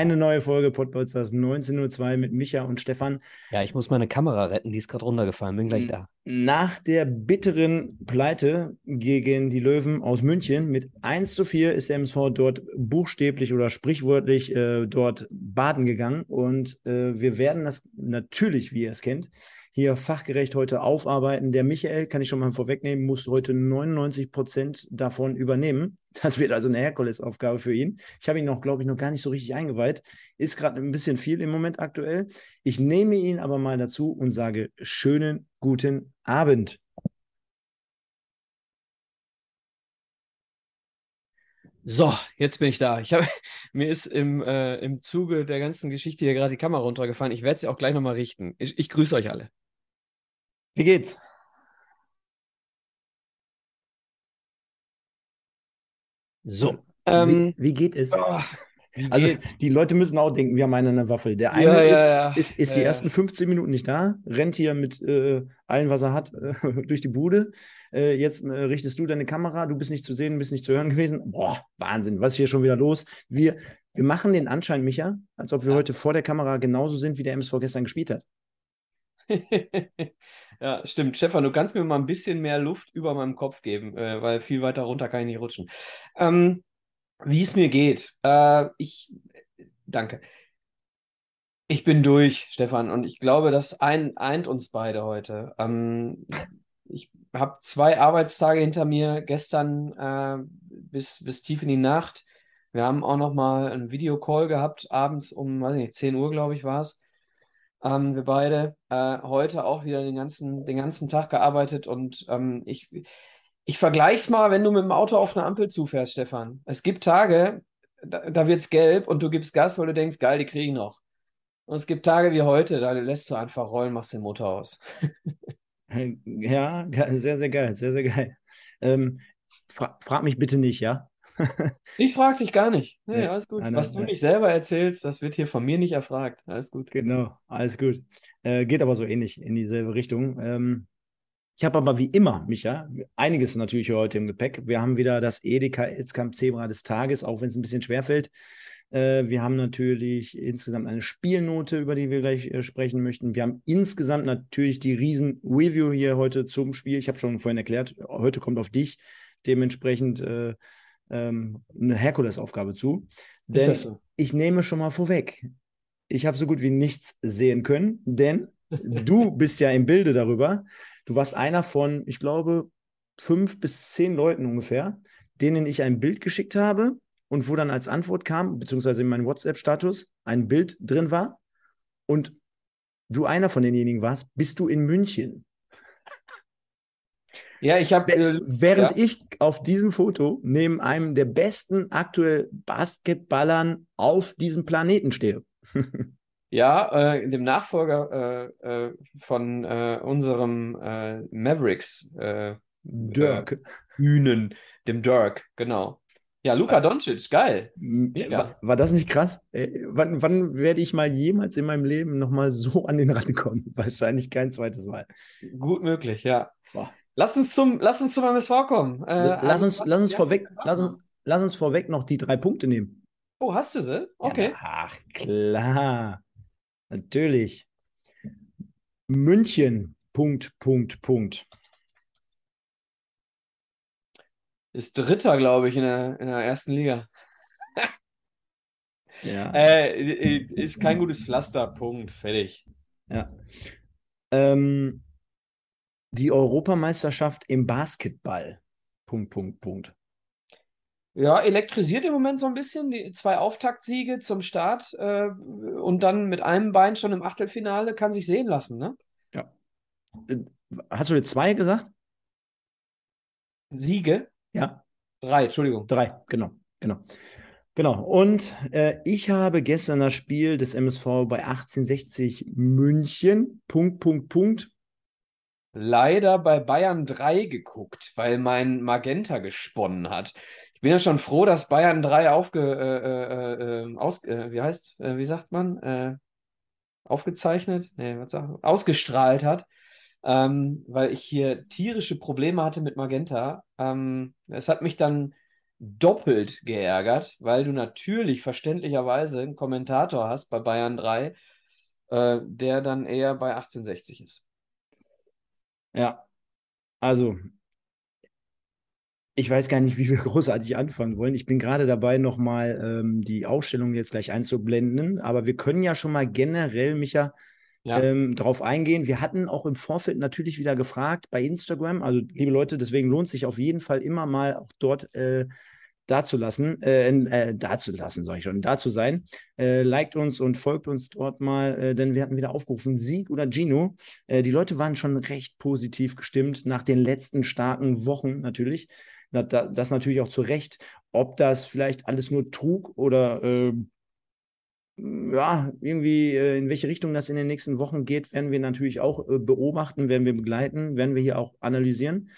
Eine neue Folge Podbolsters 1902 mit Micha und Stefan. Ja, ich muss meine Kamera retten, die ist gerade runtergefallen, bin gleich da. Nach der bitteren Pleite gegen die Löwen aus München mit 1 zu 4 ist der MSV dort buchstäblich oder sprichwörtlich äh, dort baden gegangen. Und äh, wir werden das natürlich, wie ihr es kennt, hier fachgerecht heute aufarbeiten. Der Michael, kann ich schon mal vorwegnehmen, muss heute 99 Prozent davon übernehmen. Das wird also eine Herkulesaufgabe für ihn. Ich habe ihn noch, glaube ich, noch gar nicht so richtig eingeweiht. Ist gerade ein bisschen viel im Moment aktuell. Ich nehme ihn aber mal dazu und sage schönen guten Abend. So, jetzt bin ich da. Ich hab, mir ist im, äh, im Zuge der ganzen Geschichte hier gerade die Kamera runtergefallen. Ich werde sie auch gleich nochmal richten. Ich, ich grüße euch alle. Wie geht's? So. Ähm, wie, wie, geht es? Oh, also die Leute müssen auch denken, wir haben eine Waffel. Der eine ja, ist, ja, ja. ist, ist, die ersten 15 Minuten nicht da, rennt hier mit äh, allem, was er hat, äh, durch die Bude. Äh, jetzt äh, richtest du deine Kamera, du bist nicht zu sehen, bist nicht zu hören gewesen. Boah, Wahnsinn, was ist hier schon wieder los? Wir, wir machen den Anschein, Micha, als ob wir heute vor der Kamera genauso sind, wie der MSV gestern gespielt hat. ja, stimmt. Stefan, du kannst mir mal ein bisschen mehr Luft über meinem Kopf geben, äh, weil viel weiter runter kann ich nicht rutschen. Ähm, wie es mir geht. Äh, ich danke. Ich bin durch, Stefan, und ich glaube, das ein, eint uns beide heute. Ähm, ich habe zwei Arbeitstage hinter mir, gestern äh, bis, bis tief in die Nacht. Wir haben auch noch mal einen Videocall gehabt, abends um, weiß nicht, 10 Uhr, glaube ich, war es. Ähm, wir beide. Äh, heute auch wieder den ganzen, den ganzen Tag gearbeitet und ähm, ich, ich vergleiche es mal, wenn du mit dem Auto auf eine Ampel zufährst, Stefan. Es gibt Tage, da, da wird es gelb und du gibst Gas, weil du denkst, geil, die kriege ich noch. Und es gibt Tage wie heute, da lässt du einfach rollen, machst den Motor aus. ja, sehr, sehr geil, sehr, sehr geil. Ähm, fra frag mich bitte nicht, ja? ich frage dich gar nicht. Nee, ja, alles gut. Nein, Was nein, du nicht selber erzählst, das wird hier von mir nicht erfragt. Alles gut. Genau, alles gut. Äh, geht aber so ähnlich in dieselbe Richtung. Ähm, ich habe aber wie immer, Micha, einiges natürlich heute im Gepäck. Wir haben wieder das Edeka Elskamp Zebra des Tages, auch wenn es ein bisschen schwerfällt. Äh, wir haben natürlich insgesamt eine Spielnote, über die wir gleich äh, sprechen möchten. Wir haben insgesamt natürlich die Riesen-Review hier heute zum Spiel. Ich habe schon vorhin erklärt, heute kommt auf dich dementsprechend äh, ähm, eine Herkulesaufgabe zu. Denn so? ich nehme schon mal vorweg, ich habe so gut wie nichts sehen können, denn du bist ja im Bilde darüber. Du warst einer von, ich glaube, fünf bis zehn Leuten ungefähr, denen ich ein Bild geschickt habe und wo dann als Antwort kam, beziehungsweise in meinem WhatsApp-Status, ein Bild drin war und du einer von denjenigen warst, bist du in München. Ja, ich habe. Äh, Während ja. ich auf diesem Foto neben einem der besten aktuell Basketballern auf diesem Planeten stehe. ja, äh, dem Nachfolger äh, äh von äh, unserem Mavericks Dirk. Hühnen, dem Dirk, genau. Ja, Luka Doncic, geil. War, war, das nicht krass? Ey, wann, wann, werde ich mal jemals in meinem Leben nochmal so an den Rand kommen? Wahrscheinlich kein zweites Mal. Gut möglich, ja. Boah. Lass uns zum, lass uns zum MSV kommen. Äh, lass, also, uns, lass, uns vorweg, lass, uns, lass uns vorweg noch die drei Punkte nehmen. Oh, hast du sie? Okay. Ja, ach, klar. Natürlich. München. Punkt, Punkt, Punkt. Ist Dritter, glaube ich, in der, in der ersten Liga. ja. Äh, ist kein gutes Pflaster. Punkt. Fertig. Ja. Ähm, die Europameisterschaft im Basketball. Punkt, Punkt, Punkt. Ja, elektrisiert im Moment so ein bisschen. Die zwei Auftaktsiege zum Start äh, und dann mit einem Bein schon im Achtelfinale kann sich sehen lassen, ne? Ja. Äh, hast du jetzt zwei gesagt? Siege? Ja. Drei, Entschuldigung. Drei, genau, genau. Genau. Und äh, ich habe gestern das Spiel des MSV bei 1860 München, Punkt, Punkt, Punkt, leider bei Bayern 3 geguckt, weil mein Magenta gesponnen hat. Ich bin ja schon froh, dass Bayern 3 aufge, äh, äh, äh, aus, äh, wie heißt, äh, wie sagt man, äh, aufgezeichnet, nee, was sagt, ausgestrahlt hat, ähm, weil ich hier tierische Probleme hatte mit Magenta. Ähm, es hat mich dann doppelt geärgert, weil du natürlich verständlicherweise einen Kommentator hast bei Bayern 3, äh, der dann eher bei 1860 ist. Ja, also ich weiß gar nicht, wie wir großartig anfangen wollen. Ich bin gerade dabei, nochmal ähm, die Ausstellung jetzt gleich einzublenden. Aber wir können ja schon mal generell, Micha, ja. ähm, darauf eingehen. Wir hatten auch im Vorfeld natürlich wieder gefragt bei Instagram. Also, liebe Leute, deswegen lohnt sich auf jeden Fall immer mal auch dort äh, dazulassen, äh, äh, dazulassen, sage ich schon, da zu sein. Äh, liked uns und folgt uns dort mal, äh, denn wir hatten wieder aufgerufen, Sieg oder Gino. Äh, die Leute waren schon recht positiv gestimmt nach den letzten starken Wochen natürlich. Na, da, das natürlich auch zu Recht. Ob das vielleicht alles nur Trug oder äh, ja, irgendwie äh, in welche Richtung das in den nächsten Wochen geht, werden wir natürlich auch äh, beobachten, werden wir begleiten, werden wir hier auch analysieren.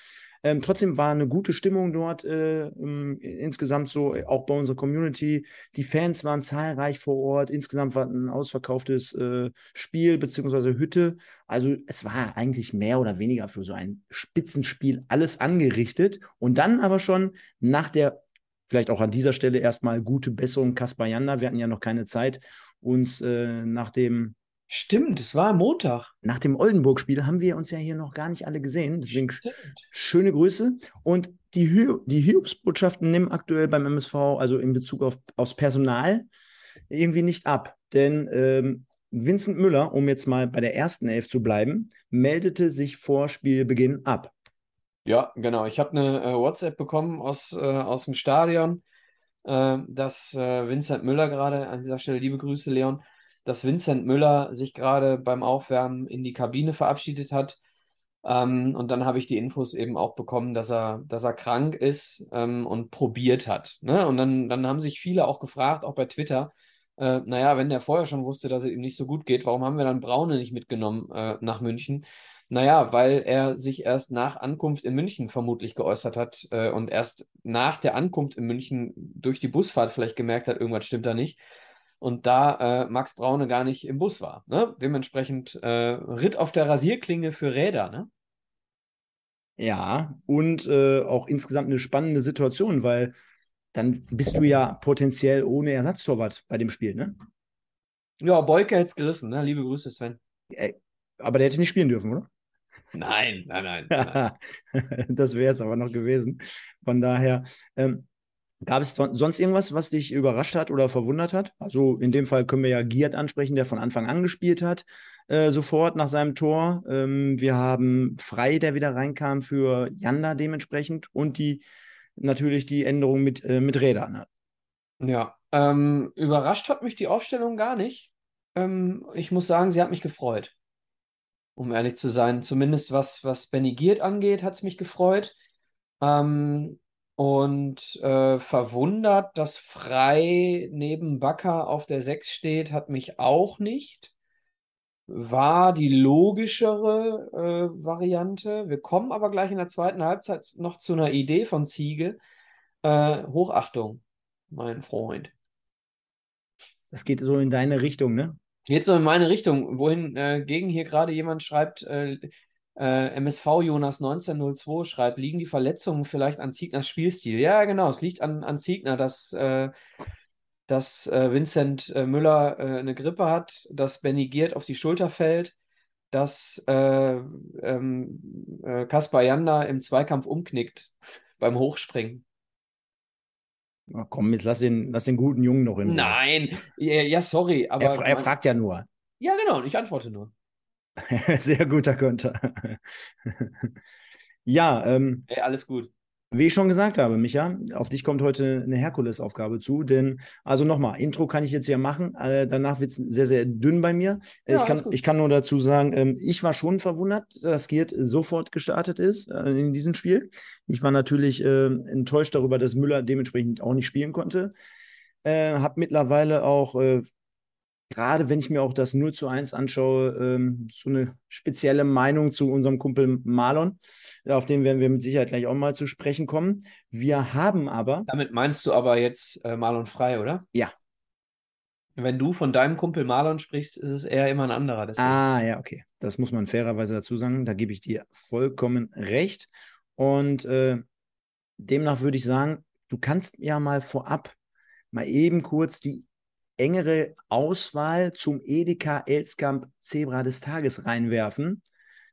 Ähm, trotzdem war eine gute Stimmung dort äh, insgesamt so, auch bei unserer Community. Die Fans waren zahlreich vor Ort. Insgesamt war ein ausverkauftes äh, Spiel bzw. Hütte. Also es war eigentlich mehr oder weniger für so ein Spitzenspiel alles angerichtet. Und dann aber schon nach der, vielleicht auch an dieser Stelle erstmal gute Besserung Kaspar Janda. Wir hatten ja noch keine Zeit, uns äh, nach dem Stimmt, es war Montag. Nach dem Oldenburg-Spiel haben wir uns ja hier noch gar nicht alle gesehen. Deswegen Stimmt. schöne Grüße. Und die, Hy die Hiobsbotschaften nehmen aktuell beim MSV, also in Bezug auf aufs Personal, irgendwie nicht ab. Denn ähm, Vincent Müller, um jetzt mal bei der ersten Elf zu bleiben, meldete sich vor Spielbeginn ab. Ja, genau. Ich habe eine äh, WhatsApp bekommen aus, äh, aus dem Stadion, äh, dass äh, Vincent Müller gerade, an dieser Stelle liebe Grüße, Leon, dass Vincent Müller sich gerade beim Aufwärmen in die Kabine verabschiedet hat. Ähm, und dann habe ich die Infos eben auch bekommen, dass er, dass er krank ist ähm, und probiert hat. Ne? Und dann, dann haben sich viele auch gefragt, auch bei Twitter, äh, naja, wenn der vorher schon wusste, dass es ihm nicht so gut geht, warum haben wir dann Braune nicht mitgenommen äh, nach München? Naja, weil er sich erst nach Ankunft in München vermutlich geäußert hat äh, und erst nach der Ankunft in München durch die Busfahrt vielleicht gemerkt hat, irgendwas stimmt da nicht und da äh, Max Braune gar nicht im Bus war. Ne? Dementsprechend äh, Ritt auf der Rasierklinge für Räder. Ne? Ja, und äh, auch insgesamt eine spannende Situation, weil dann bist du ja potenziell ohne Ersatztorwart bei dem Spiel, ne? Ja, Beuke hätte es gerissen, ne? Liebe Grüße, Sven. Äh, aber der hätte nicht spielen dürfen, oder? Nein, nein, nein. nein. das wäre es aber noch gewesen. Von daher, ähm, Gab es sonst irgendwas, was dich überrascht hat oder verwundert hat? Also in dem Fall können wir ja Giert ansprechen, der von Anfang an gespielt hat, äh, sofort nach seinem Tor. Ähm, wir haben Frei, der wieder reinkam für Janda dementsprechend und die natürlich die Änderung mit, äh, mit Rädern. Ne? Ja, ähm, überrascht hat mich die Aufstellung gar nicht. Ähm, ich muss sagen, sie hat mich gefreut. Um ehrlich zu sein, zumindest was, was Benny Giert angeht, hat es mich gefreut. Ähm, und äh, verwundert, dass Frei neben Bakker auf der 6 steht, hat mich auch nicht. War die logischere äh, Variante. Wir kommen aber gleich in der zweiten Halbzeit noch zu einer Idee von Ziege. Äh, Hochachtung, mein Freund. Das geht so in deine Richtung, ne? Geht so in meine Richtung, wohin äh, gegen hier gerade jemand schreibt, äh, äh, MSV Jonas 1902 schreibt, liegen die Verletzungen vielleicht an Ziegners Spielstil? Ja, genau, es liegt an, an Ziegner, dass, äh, dass äh, Vincent äh, Müller äh, eine Grippe hat, dass Benny Giert auf die Schulter fällt, dass äh, ähm, Kaspar Janda im Zweikampf umknickt beim Hochspringen. Na komm, jetzt lass den, lass den guten Jungen noch in. Nein, ja, ja sorry, aber. Er, er fragt ja nur. Ja, genau, ich antworte nur. Sehr guter Konter. ja, ähm, hey, alles gut. Wie ich schon gesagt habe, Micha, auf dich kommt heute eine Herkulesaufgabe zu, denn, also nochmal, Intro kann ich jetzt ja machen, äh, danach wird es sehr, sehr dünn bei mir. Ja, ich, kann, ich kann nur dazu sagen, ähm, ich war schon verwundert, dass Giert sofort gestartet ist äh, in diesem Spiel. Ich war natürlich äh, enttäuscht darüber, dass Müller dementsprechend auch nicht spielen konnte. Äh, habe mittlerweile auch äh, gerade wenn ich mir auch das 0 zu 1 anschaue, ähm, so eine spezielle Meinung zu unserem Kumpel Marlon. Auf den werden wir mit Sicherheit gleich auch mal zu sprechen kommen. Wir haben aber. Damit meinst du aber jetzt äh, Marlon Frei, oder? Ja. Wenn du von deinem Kumpel Marlon sprichst, ist es eher immer ein anderer. Deswegen. Ah, ja, okay. Das muss man fairerweise dazu sagen. Da gebe ich dir vollkommen recht. Und äh, demnach würde ich sagen, du kannst ja mal vorab mal eben kurz die engere Auswahl zum Edeka Elskamp Zebra des Tages reinwerfen.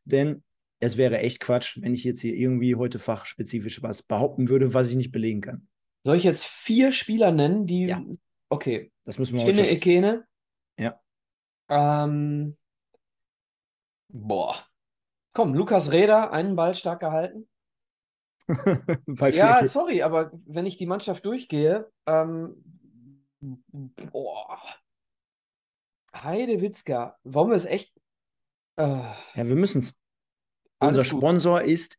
Denn es wäre echt Quatsch, wenn ich jetzt hier irgendwie heute fachspezifisch was behaupten würde, was ich nicht belegen kann. Soll ich jetzt vier Spieler nennen, die. Ja. Okay. Das müssen wir Shinne Ekene. Ja. Ähm. Boah. Komm, Lukas Reda, einen Ball stark gehalten. ja, sorry, aber wenn ich die Mannschaft durchgehe, ähm, boah. Heidewitzka, wollen wir es echt? Äh, ja, wir müssen es. Unser Sponsor ist.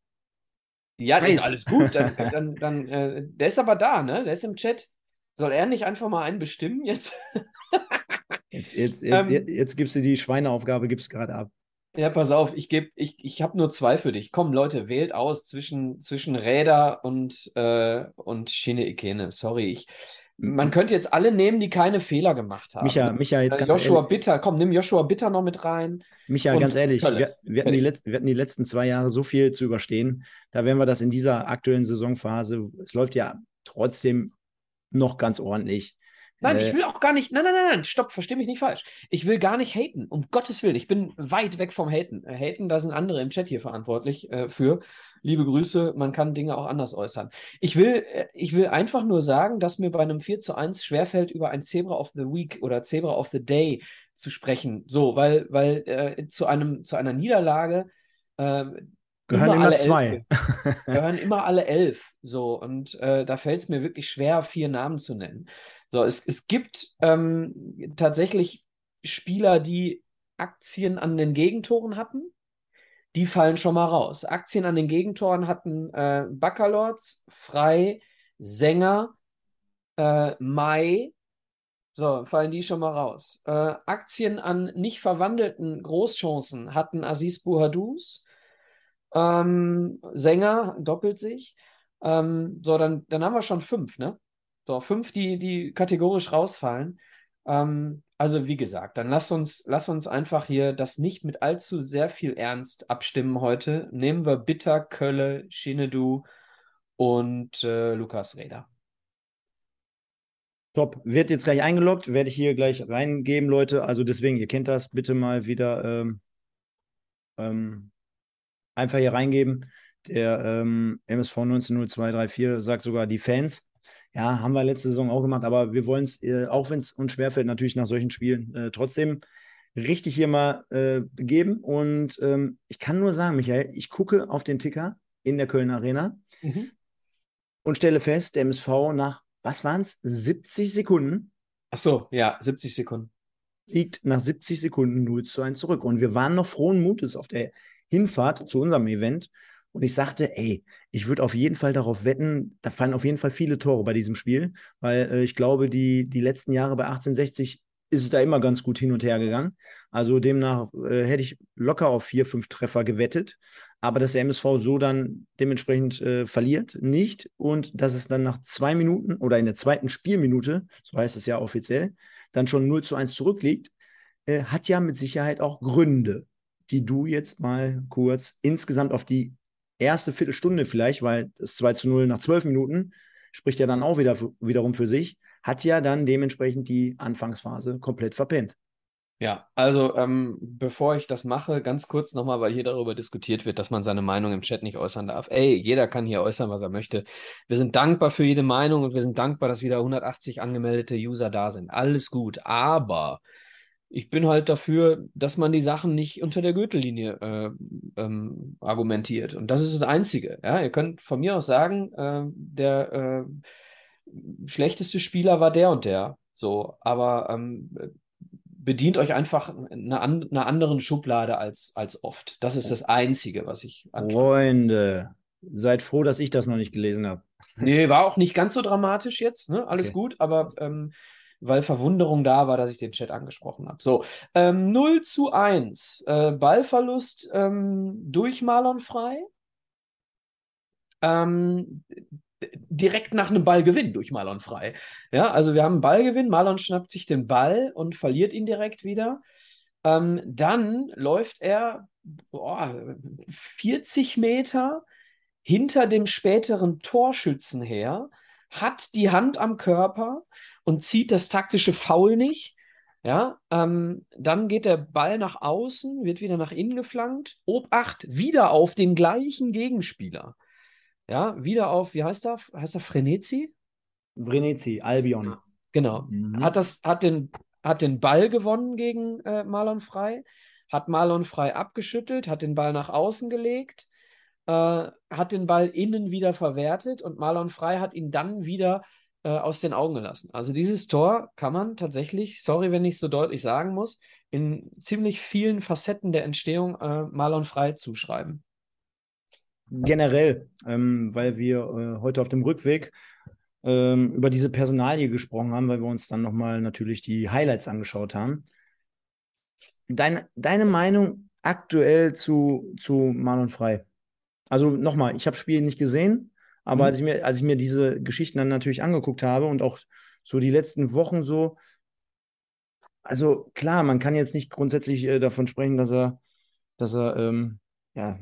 Ja, das ist alles gut. Dann, dann, dann äh, der ist aber da, ne? Der ist im Chat. Soll er nicht einfach mal einen bestimmen jetzt? jetzt, jetzt, jetzt, ähm, jetzt, jetzt gibst du die Schweineaufgabe, gibst gerade ab. Ja, pass auf, ich gebe, ich, ich habe nur zwei für dich. Komm, Leute, wählt aus zwischen, zwischen Räder und, äh, und Schiene Ikene. Sorry, ich, man könnte jetzt alle nehmen, die keine Fehler gemacht haben. Micha, Micha jetzt äh, ganz Joshua ehrlich. Bitter, komm, nimm Joshua Bitter noch mit rein. Micha, ganz ehrlich, wir, wir, hatten die wir hatten die letzten zwei Jahre so viel zu überstehen. Da werden wir das in dieser aktuellen Saisonphase, es läuft ja trotzdem noch ganz ordentlich. Nein, äh, ich will auch gar nicht. Nein, nein, nein, nein, stopp, versteh mich nicht falsch. Ich will gar nicht haten. Um Gottes Willen. Ich bin weit weg vom Haten. Äh, haten, da sind andere im Chat hier verantwortlich äh, für. Liebe Grüße, man kann Dinge auch anders äußern. Ich will, äh, ich will einfach nur sagen, dass mir bei einem 4 zu 1 schwerfällt, über ein Zebra of the Week oder Zebra of the Day zu sprechen. So, weil, weil äh, zu, einem, zu einer Niederlage äh, gehören immer, immer zwei. gehören immer alle elf. So, und äh, da fällt es mir wirklich schwer, vier Namen zu nennen. So, es, es gibt ähm, tatsächlich Spieler, die Aktien an den Gegentoren hatten. Die fallen schon mal raus. Aktien an den Gegentoren hatten äh, Baccalords, Frei, Sänger, äh, Mai. So, fallen die schon mal raus. Äh, Aktien an nicht verwandelten Großchancen hatten Aziz Bouhadouz. Ähm, Sänger doppelt sich. Ähm, so, dann, dann haben wir schon fünf, ne? So, fünf, die, die kategorisch rausfallen. Ähm, also, wie gesagt, dann lass uns, lass uns einfach hier das nicht mit allzu sehr viel Ernst abstimmen heute. Nehmen wir Bitter, Kölle, Shinedu und äh, Lukas Reda. Top. Wird jetzt gleich eingeloggt, werde ich hier gleich reingeben, Leute. Also deswegen, ihr kennt das, bitte mal wieder ähm, ähm, einfach hier reingeben. Der ähm, MSV 190234 sagt sogar die Fans. Ja, haben wir letzte Saison auch gemacht, aber wir wollen es, äh, auch wenn es uns schwerfällt, natürlich nach solchen Spielen äh, trotzdem richtig hier mal äh, begeben. Und ähm, ich kann nur sagen, Michael, ich gucke auf den Ticker in der Köln Arena mhm. und stelle fest, der MSV nach, was waren es, 70 Sekunden? Ach so, ja, 70 Sekunden. Liegt nach 70 Sekunden 0 zu 1 zurück. Und wir waren noch frohen Mutes auf der Hinfahrt zu unserem Event und ich sagte, ey, ich würde auf jeden Fall darauf wetten, da fallen auf jeden Fall viele Tore bei diesem Spiel, weil äh, ich glaube, die, die letzten Jahre bei 1860 ist es da immer ganz gut hin und her gegangen. Also demnach äh, hätte ich locker auf vier, fünf Treffer gewettet. Aber dass der MSV so dann dementsprechend äh, verliert, nicht. Und dass es dann nach zwei Minuten oder in der zweiten Spielminute, so heißt es ja offiziell, dann schon 0 zu 1 zurückliegt, äh, hat ja mit Sicherheit auch Gründe, die du jetzt mal kurz insgesamt auf die erste Viertelstunde vielleicht, weil das 2 zu 0 nach zwölf Minuten spricht ja dann auch wieder wiederum für sich, hat ja dann dementsprechend die Anfangsphase komplett verpennt. Ja, also ähm, bevor ich das mache, ganz kurz nochmal, weil hier darüber diskutiert wird, dass man seine Meinung im Chat nicht äußern darf. Ey, jeder kann hier äußern, was er möchte. Wir sind dankbar für jede Meinung und wir sind dankbar, dass wieder 180 angemeldete User da sind. Alles gut. Aber ich bin halt dafür, dass man die Sachen nicht unter der Gürtellinie äh, ähm, argumentiert. Und das ist das Einzige. Ja? Ihr könnt von mir aus sagen, äh, der äh, schlechteste Spieler war der und der. So, aber ähm, bedient euch einfach einer, einer anderen Schublade als, als oft. Das ist das Einzige, was ich anschaue. Freunde, seid froh, dass ich das noch nicht gelesen habe. Nee, war auch nicht ganz so dramatisch jetzt, ne? Alles okay. gut, aber ähm, weil Verwunderung da war, dass ich den Chat angesprochen habe. So, ähm, 0 zu 1. Äh, Ballverlust ähm, durch Marlon frei. Ähm, direkt nach einem Ballgewinn durch Marlon frei. Ja, also wir haben einen Ballgewinn, Marlon schnappt sich den Ball und verliert ihn direkt wieder. Ähm, dann läuft er boah, 40 Meter hinter dem späteren Torschützen her, hat die Hand am Körper und zieht das taktische Foul nicht. Ja, ähm, dann geht der Ball nach außen, wird wieder nach innen geflankt. Obacht, wieder auf den gleichen Gegenspieler. Ja, wieder auf, wie heißt er? Heißt er Frenetzi? Vrenetzi, Albion. Genau. Mhm. Hat, das, hat, den, hat den Ball gewonnen gegen äh, Marlon Frei, hat Marlon Frei abgeschüttelt, hat den Ball nach außen gelegt, äh, hat den Ball innen wieder verwertet und Marlon Frei hat ihn dann wieder äh, aus den Augen gelassen. Also dieses Tor kann man tatsächlich, sorry, wenn ich es so deutlich sagen muss, in ziemlich vielen Facetten der Entstehung äh, Marlon Frei zuschreiben. Generell, ähm, weil wir äh, heute auf dem Rückweg ähm, über diese Personalie gesprochen haben, weil wir uns dann nochmal natürlich die Highlights angeschaut haben. Deine, deine Meinung aktuell zu, zu Marlon Frei? Also nochmal, ich habe Spiel nicht gesehen, aber mhm. als, ich mir, als ich mir diese Geschichten dann natürlich angeguckt habe und auch so die letzten Wochen so, also klar, man kann jetzt nicht grundsätzlich äh, davon sprechen, dass er, dass er ähm, ja,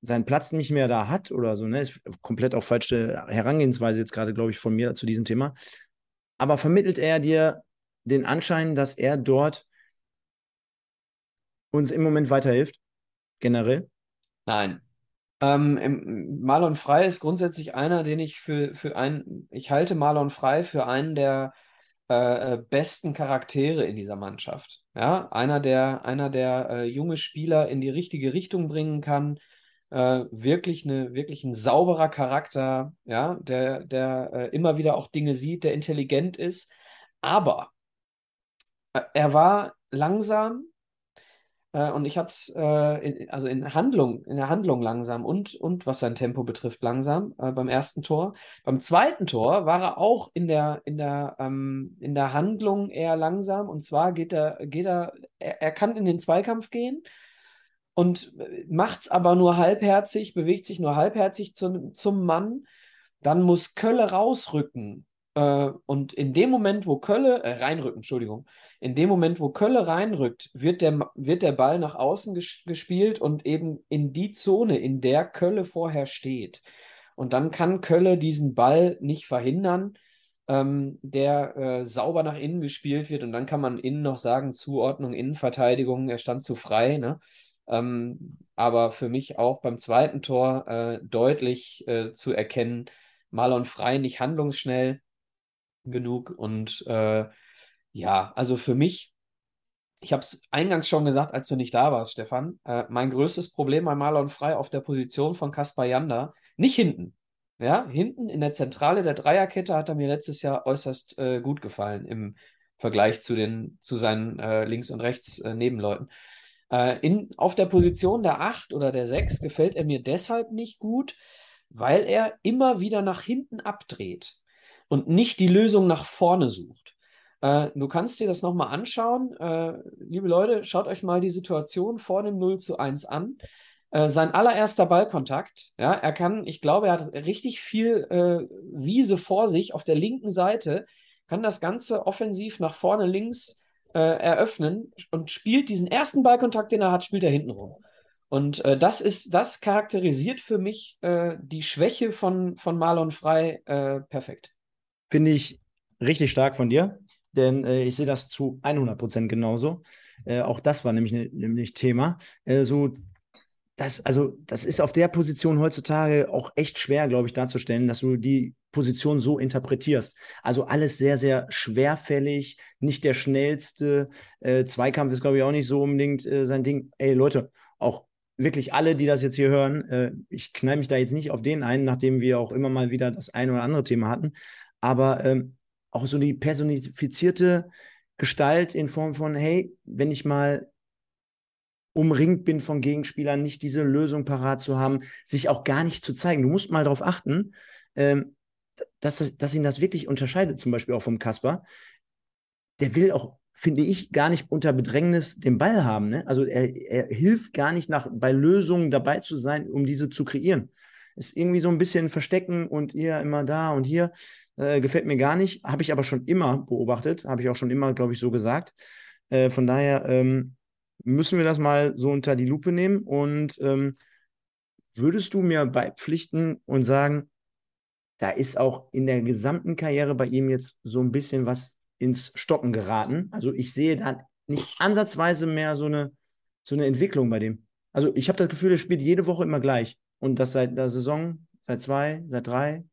seinen Platz nicht mehr da hat oder so, ne? Ist komplett auch falsche Herangehensweise jetzt gerade, glaube ich, von mir zu diesem Thema. Aber vermittelt er dir den Anschein, dass er dort uns im Moment weiterhilft? Generell? Nein, ähm, Marlon Frey ist grundsätzlich einer, den ich für, für einen, ich halte Marlon Frey für einen der äh, äh, besten Charaktere in dieser Mannschaft. Ja, einer, der, einer, der äh, junge Spieler in die richtige Richtung bringen kann. Äh, wirklich, eine, wirklich ein sauberer Charakter, ja, der, der äh, immer wieder auch Dinge sieht, der intelligent ist. Aber äh, er war langsam, äh, und ich habe es äh, also in Handlung, in der Handlung langsam und, und was sein Tempo betrifft, langsam äh, beim ersten Tor. Beim zweiten Tor war er auch in der, in der, ähm, in der Handlung eher langsam. Und zwar geht er, geht er, er, er kann in den Zweikampf gehen und macht es aber nur halbherzig, bewegt sich nur halbherzig zum, zum Mann. Dann muss Kölle rausrücken äh, und in dem Moment, wo Kölle, äh, reinrücken, Entschuldigung, in dem Moment, wo Kölle reinrückt, wird der, wird der Ball nach außen ges gespielt und eben in die Zone, in der Kölle vorher steht. Und dann kann Kölle diesen Ball nicht verhindern, ähm, der äh, sauber nach innen gespielt wird. Und dann kann man innen noch sagen, Zuordnung, Innenverteidigung, er stand zu frei. Ne? Ähm, aber für mich auch beim zweiten Tor äh, deutlich äh, zu erkennen, Marlon Frei nicht handlungsschnell, genug. Und äh, ja, also für mich, ich habe es eingangs schon gesagt, als du nicht da warst, Stefan, äh, mein größtes Problem bei Marlon Frei auf der Position von Kaspar Janda, nicht hinten. Ja, hinten in der Zentrale der Dreierkette hat er mir letztes Jahr äußerst äh, gut gefallen im Vergleich zu, den, zu seinen äh, links und rechts äh, Nebenleuten. Äh, in, auf der Position der 8 oder der 6 gefällt er mir deshalb nicht gut, weil er immer wieder nach hinten abdreht und nicht die Lösung nach vorne sucht. Äh, du kannst dir das nochmal anschauen. Äh, liebe Leute, schaut euch mal die Situation vor dem 0 zu 1 an. Äh, sein allererster Ballkontakt, ja, er kann, ich glaube, er hat richtig viel äh, Wiese vor sich auf der linken Seite, kann das Ganze offensiv nach vorne links äh, eröffnen und spielt diesen ersten Ballkontakt, den er hat, spielt er hinten rum. Und äh, das ist, das charakterisiert für mich die Schwäche von, von Marlon Frei perfekt. Finde ich richtig stark von dir, denn äh, ich sehe das zu 100 Prozent genauso. Äh, auch das war nämlich, ne, nämlich Thema. Äh, so, das, also, das ist auf der Position heutzutage auch echt schwer, glaube ich, darzustellen, dass du die Position so interpretierst. Also alles sehr, sehr schwerfällig, nicht der schnellste. Äh, Zweikampf ist, glaube ich, auch nicht so unbedingt äh, sein Ding. Ey, Leute, auch wirklich alle, die das jetzt hier hören, äh, ich knall mich da jetzt nicht auf den ein, nachdem wir auch immer mal wieder das ein oder andere Thema hatten aber ähm, auch so die personifizierte Gestalt in Form von, hey, wenn ich mal umringt bin von Gegenspielern, nicht diese Lösung parat zu haben, sich auch gar nicht zu zeigen. Du musst mal darauf achten, ähm, dass, dass ihn das wirklich unterscheidet, zum Beispiel auch vom Kasper. der will auch, finde ich, gar nicht unter Bedrängnis den Ball haben. Ne? Also er, er hilft gar nicht nach, bei Lösungen dabei zu sein, um diese zu kreieren. Ist irgendwie so ein bisschen verstecken und ihr immer da und hier. Äh, gefällt mir gar nicht. Habe ich aber schon immer beobachtet. Habe ich auch schon immer, glaube ich, so gesagt. Äh, von daher ähm, müssen wir das mal so unter die Lupe nehmen. Und ähm, würdest du mir beipflichten und sagen, da ist auch in der gesamten Karriere bei ihm jetzt so ein bisschen was ins Stocken geraten. Also ich sehe da nicht ansatzweise mehr so eine, so eine Entwicklung bei dem. Also ich habe das Gefühl, er spielt jede Woche immer gleich. Und das seit der Saison, seit zwei, seit drei.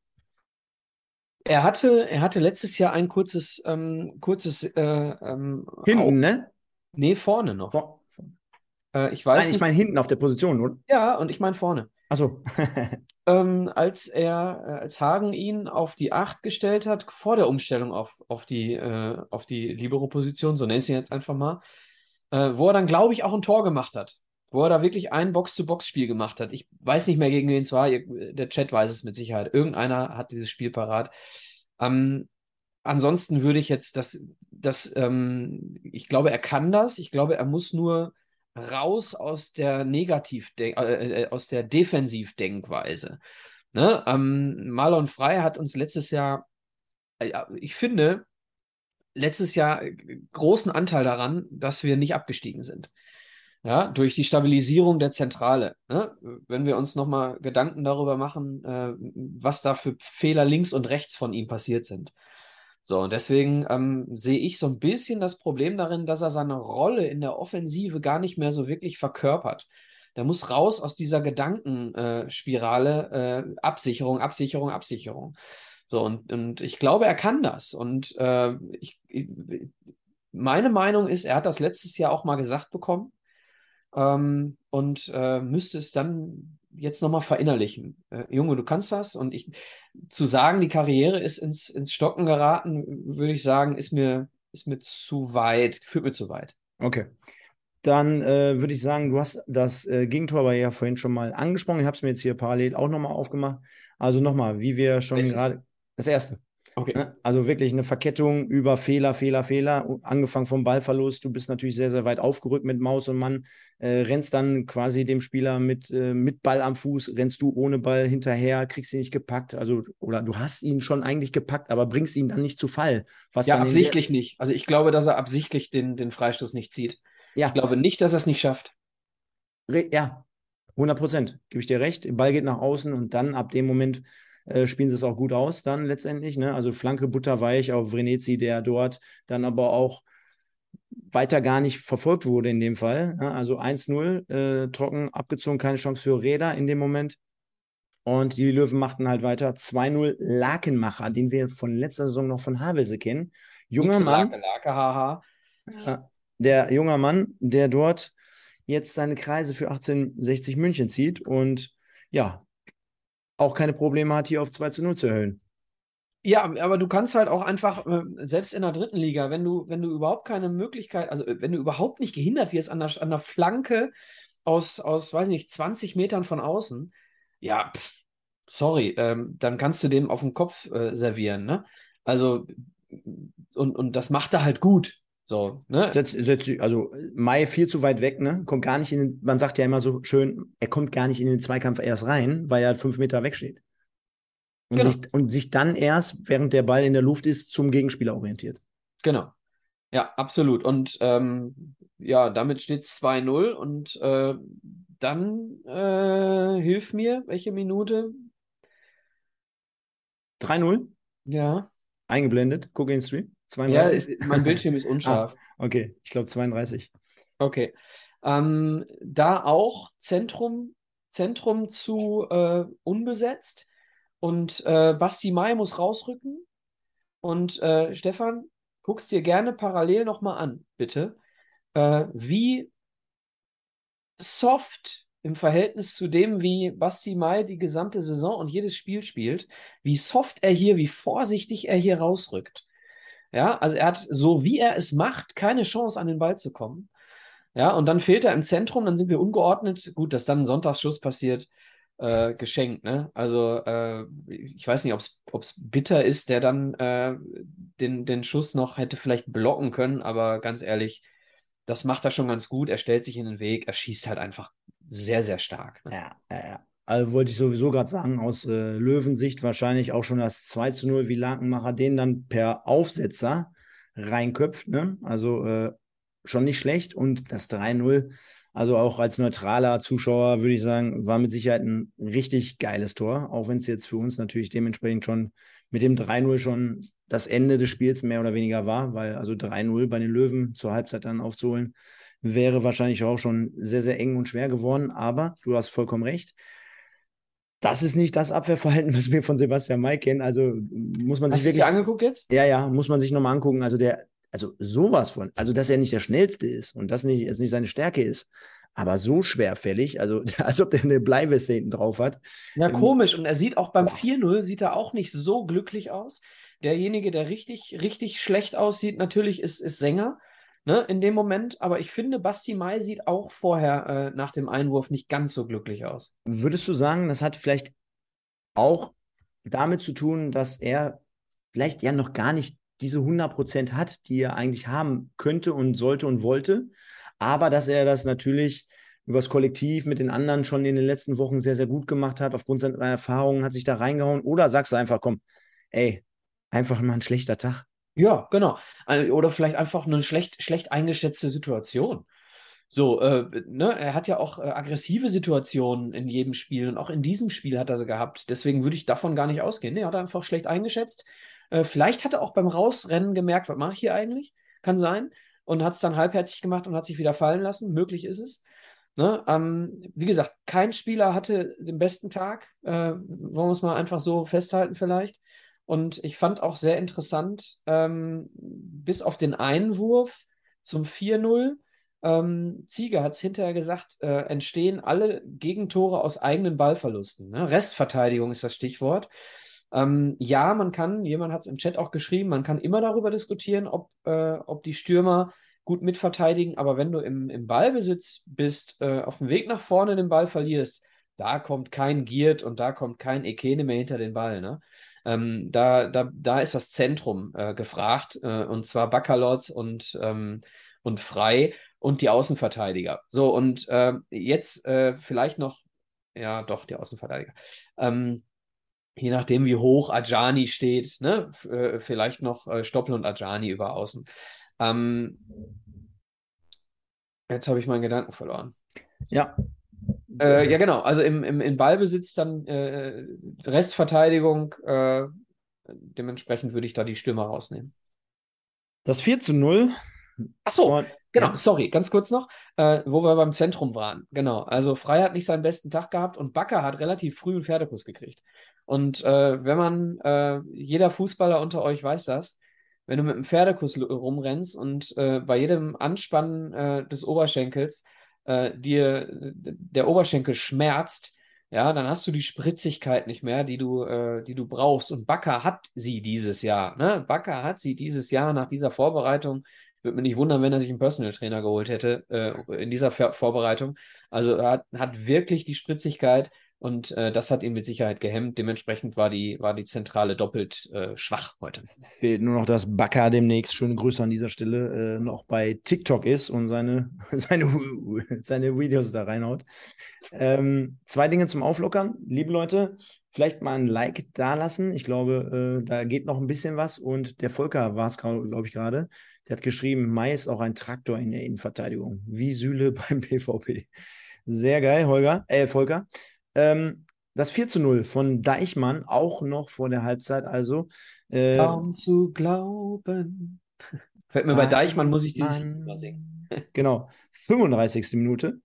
Er hatte, er hatte letztes Jahr ein kurzes, ähm, kurzes äh, ähm, Hinten, auf, ne? Nee, vorne noch. Vor, äh, ich weiß Nein, ich meine hinten auf der Position, oder? Ja, und ich meine vorne. Achso. ähm, als er, äh, als Hagen ihn auf die Acht gestellt hat, vor der Umstellung auf, auf die, äh, auf die Libero-Position, so nenne ich sie jetzt einfach mal, äh, wo er dann, glaube ich, auch ein Tor gemacht hat. Wo er da wirklich ein Box-to-Box-Spiel gemacht hat. Ich weiß nicht mehr, gegen wen es war. Der Chat weiß es mit Sicherheit. Irgendeiner hat dieses Spiel parat. Ähm, ansonsten würde ich jetzt das, das ähm, ich glaube, er kann das. Ich glaube, er muss nur raus aus der Negativ, äh, äh, aus der Defensivdenkweise. Ne? Ähm, Marlon Frey hat uns letztes Jahr, äh, ich finde, letztes Jahr äh, großen Anteil daran, dass wir nicht abgestiegen sind. Ja, durch die Stabilisierung der Zentrale. Ne? Wenn wir uns nochmal Gedanken darüber machen, äh, was da für Fehler links und rechts von ihm passiert sind. So, und deswegen ähm, sehe ich so ein bisschen das Problem darin, dass er seine Rolle in der Offensive gar nicht mehr so wirklich verkörpert. Der muss raus aus dieser Gedankenspirale, äh, Absicherung, Absicherung, Absicherung. So, und, und ich glaube, er kann das. Und äh, ich, meine Meinung ist, er hat das letztes Jahr auch mal gesagt bekommen ähm, und äh, müsste es dann jetzt nochmal verinnerlichen. Äh, Junge, du kannst das. Und ich zu sagen, die Karriere ist ins, ins Stocken geraten, würde ich sagen, ist mir, ist mir zu weit, führt mir zu weit. Okay. Dann äh, würde ich sagen, du hast das äh, Gegentor aber ja vorhin schon mal angesprochen. Ich habe es mir jetzt hier parallel auch nochmal aufgemacht. Also nochmal, wie wir schon gerade. Das erste. Okay. Ne? Also wirklich eine Verkettung über Fehler, Fehler, Fehler, angefangen vom Ballverlust. Du bist natürlich sehr, sehr weit aufgerückt mit Maus und Mann, äh, rennst dann quasi dem Spieler mit, äh, mit Ball am Fuß, rennst du ohne Ball hinterher, kriegst ihn nicht gepackt. Also, oder du hast ihn schon eigentlich gepackt, aber bringst ihn dann nicht zu Fall. ja, absichtlich nicht. Also ich glaube, dass er absichtlich den, den Freistoß nicht zieht. Ja. Ich glaube nicht, dass er es nicht schafft. Ja, 100 Prozent, gebe ich dir recht. Der Ball geht nach außen und dann ab dem Moment äh, spielen sie es auch gut aus dann letztendlich. Ne? Also Flanke butterweich auf Vrenetzi, der dort dann aber auch weiter gar nicht verfolgt wurde in dem Fall. Ne? Also 1-0, äh, trocken abgezogen, keine Chance für Räder in dem Moment. Und die Löwen machten halt weiter. 2-0 Lakenmacher, den wir von letzter Saison noch von Havelse kennen. Junger Mann. Lake, Lake, haha. Der junger Mann, der dort jetzt seine Kreise für 1860 München zieht und ja, auch keine Probleme hat, hier auf 2 zu 0 zu erhöhen. Ja, aber du kannst halt auch einfach, äh, selbst in der dritten Liga, wenn du, wenn du überhaupt keine Möglichkeit, also äh, wenn du überhaupt nicht gehindert wirst an der, an der Flanke aus, aus, weiß nicht, 20 Metern von außen, ja, sorry, ähm, dann kannst du dem auf den Kopf äh, servieren, ne? Also, und, und das macht er halt gut. So, ne? Setz, setz, also Mai viel zu weit weg, ne? Kommt gar nicht in den, man sagt ja immer so schön, er kommt gar nicht in den Zweikampf erst rein, weil er fünf Meter wegsteht. Und, genau. sich, und sich dann erst, während der Ball in der Luft ist, zum Gegenspieler orientiert. Genau. Ja, absolut. Und ähm, ja, damit steht es 2-0 und äh, dann äh, hilf mir, welche Minute? 3-0? Ja. Eingeblendet, guck in den Stream. 32? Ja, mein Bildschirm ist unscharf. Ah, okay, ich glaube 32. Okay. Ähm, da auch Zentrum, Zentrum zu äh, unbesetzt und äh, Basti Mai muss rausrücken. Und äh, Stefan, guckst dir gerne parallel nochmal an, bitte, äh, wie soft im Verhältnis zu dem, wie Basti Mai die gesamte Saison und jedes Spiel spielt, wie soft er hier, wie vorsichtig er hier rausrückt. Ja, also er hat, so wie er es macht, keine Chance an den Ball zu kommen. Ja, und dann fehlt er im Zentrum, dann sind wir ungeordnet. Gut, dass dann ein Sonntagsschuss passiert. äh, geschenkt. Ne? Also äh, ich weiß nicht, ob es bitter ist, der dann äh, den, den Schuss noch hätte vielleicht blocken können, aber ganz ehrlich, das macht er schon ganz gut. Er stellt sich in den Weg, er schießt halt einfach sehr, sehr stark. Ne? Ja, ja, ja. Also wollte ich sowieso gerade sagen, aus äh, Löwensicht wahrscheinlich auch schon das 2 zu 0, wie Lakenmacher den dann per Aufsetzer reinköpft. Ne? Also äh, schon nicht schlecht. Und das 3-0, also auch als neutraler Zuschauer würde ich sagen, war mit Sicherheit ein richtig geiles Tor, auch wenn es jetzt für uns natürlich dementsprechend schon mit dem 3-0 schon das Ende des Spiels mehr oder weniger war, weil also 3-0 bei den Löwen zur Halbzeit dann aufzuholen, wäre wahrscheinlich auch schon sehr, sehr eng und schwer geworden. Aber du hast vollkommen recht. Das ist nicht das Abwehrverhalten, was wir von Sebastian May kennen. Also muss man Hast sich wirklich. Hast du angeguckt jetzt? Ja, ja, muss man sich nochmal angucken. Also der, also sowas von, also dass er nicht der schnellste ist und das nicht, jetzt nicht seine Stärke ist, aber so schwerfällig, also als ob der eine Bleiweste hinten drauf hat. Ja, ähm, komisch. Und er sieht auch beim 4-0, sieht er auch nicht so glücklich aus. Derjenige, der richtig, richtig schlecht aussieht, natürlich ist, ist Sänger. Ne, in dem Moment, aber ich finde, Basti Mai sieht auch vorher äh, nach dem Einwurf nicht ganz so glücklich aus. Würdest du sagen, das hat vielleicht auch damit zu tun, dass er vielleicht ja noch gar nicht diese 100% hat, die er eigentlich haben könnte und sollte und wollte. Aber dass er das natürlich übers Kollektiv mit den anderen schon in den letzten Wochen sehr, sehr gut gemacht hat, aufgrund seiner Erfahrungen hat sich da reingehauen. Oder sagst du einfach, komm, ey, einfach mal ein schlechter Tag. Ja, genau. Oder vielleicht einfach eine schlecht, schlecht eingeschätzte Situation. So, äh, ne, er hat ja auch äh, aggressive Situationen in jedem Spiel und auch in diesem Spiel hat er sie gehabt. Deswegen würde ich davon gar nicht ausgehen. Nee, hat er einfach schlecht eingeschätzt. Äh, vielleicht hat er auch beim Rausrennen gemerkt, was mache ich hier eigentlich? Kann sein. Und hat es dann halbherzig gemacht und hat sich wieder fallen lassen. Möglich ist es. Ne? Ähm, wie gesagt, kein Spieler hatte den besten Tag. Äh, wollen wir es mal einfach so festhalten, vielleicht. Und ich fand auch sehr interessant, ähm, bis auf den Einwurf zum 4-0, ähm, Ziege hat es hinterher gesagt, äh, entstehen alle Gegentore aus eigenen Ballverlusten. Ne? Restverteidigung ist das Stichwort. Ähm, ja, man kann, jemand hat es im Chat auch geschrieben, man kann immer darüber diskutieren, ob, äh, ob die Stürmer gut mitverteidigen, aber wenn du im, im Ballbesitz bist, äh, auf dem Weg nach vorne den Ball verlierst, da kommt kein Giert und da kommt kein Ekene mehr hinter den Ball. Ne? Ähm, da, da, da ist das Zentrum äh, gefragt, äh, und zwar Baccalords und, ähm, und Frei und die Außenverteidiger. So, und äh, jetzt vielleicht noch, ja, doch, die Außenverteidiger. Ähm, je nachdem, wie hoch Ajani steht, ne? Äh, vielleicht noch äh, Stoppel und Ajani über außen. Ähm, jetzt habe ich meinen Gedanken verloren. Ja. Äh, ja, genau. Also im, im, im Ballbesitz dann äh, Restverteidigung. Äh, dementsprechend würde ich da die Stürmer rausnehmen. Das 4 zu 0. Ach so, und, genau, ja. sorry, ganz kurz noch, äh, wo wir beim Zentrum waren. Genau, also Frei hat nicht seinen besten Tag gehabt und Bakker hat relativ früh einen Pferdekuss gekriegt. Und äh, wenn man, äh, jeder Fußballer unter euch weiß das, wenn du mit einem Pferdekuss rumrennst und äh, bei jedem Anspannen äh, des Oberschenkels äh, dir der Oberschenkel schmerzt, ja, dann hast du die Spritzigkeit nicht mehr, die du, äh, die du brauchst. Und Bakker hat sie dieses Jahr. Ne? Bakker hat sie dieses Jahr nach dieser Vorbereitung. Würde mich nicht wundern, wenn er sich einen Personal Trainer geholt hätte äh, in dieser Vorbereitung. Also er hat, hat wirklich die Spritzigkeit, und äh, das hat ihn mit Sicherheit gehemmt. Dementsprechend war die, war die Zentrale doppelt äh, schwach heute. Fehlt nur noch, dass Bakker demnächst, schöne Grüße an dieser Stelle, äh, noch bei TikTok ist und seine, seine, seine Videos da reinhaut. Ähm, zwei Dinge zum Auflockern. Liebe Leute, vielleicht mal ein Like da lassen. Ich glaube, äh, da geht noch ein bisschen was. Und der Volker war es, glaube ich, gerade. Der hat geschrieben, Mai ist auch ein Traktor in der Innenverteidigung. Wie Sühle beim PvP. Sehr geil, Holger, äh, Volker. Ähm, das 4 zu 0 von Deichmann, auch noch vor der Halbzeit, also. Äh, Kaum zu glauben. Fällt mir bei Deichmann, muss ich dieses Lied mal singen. genau, 35. Minute.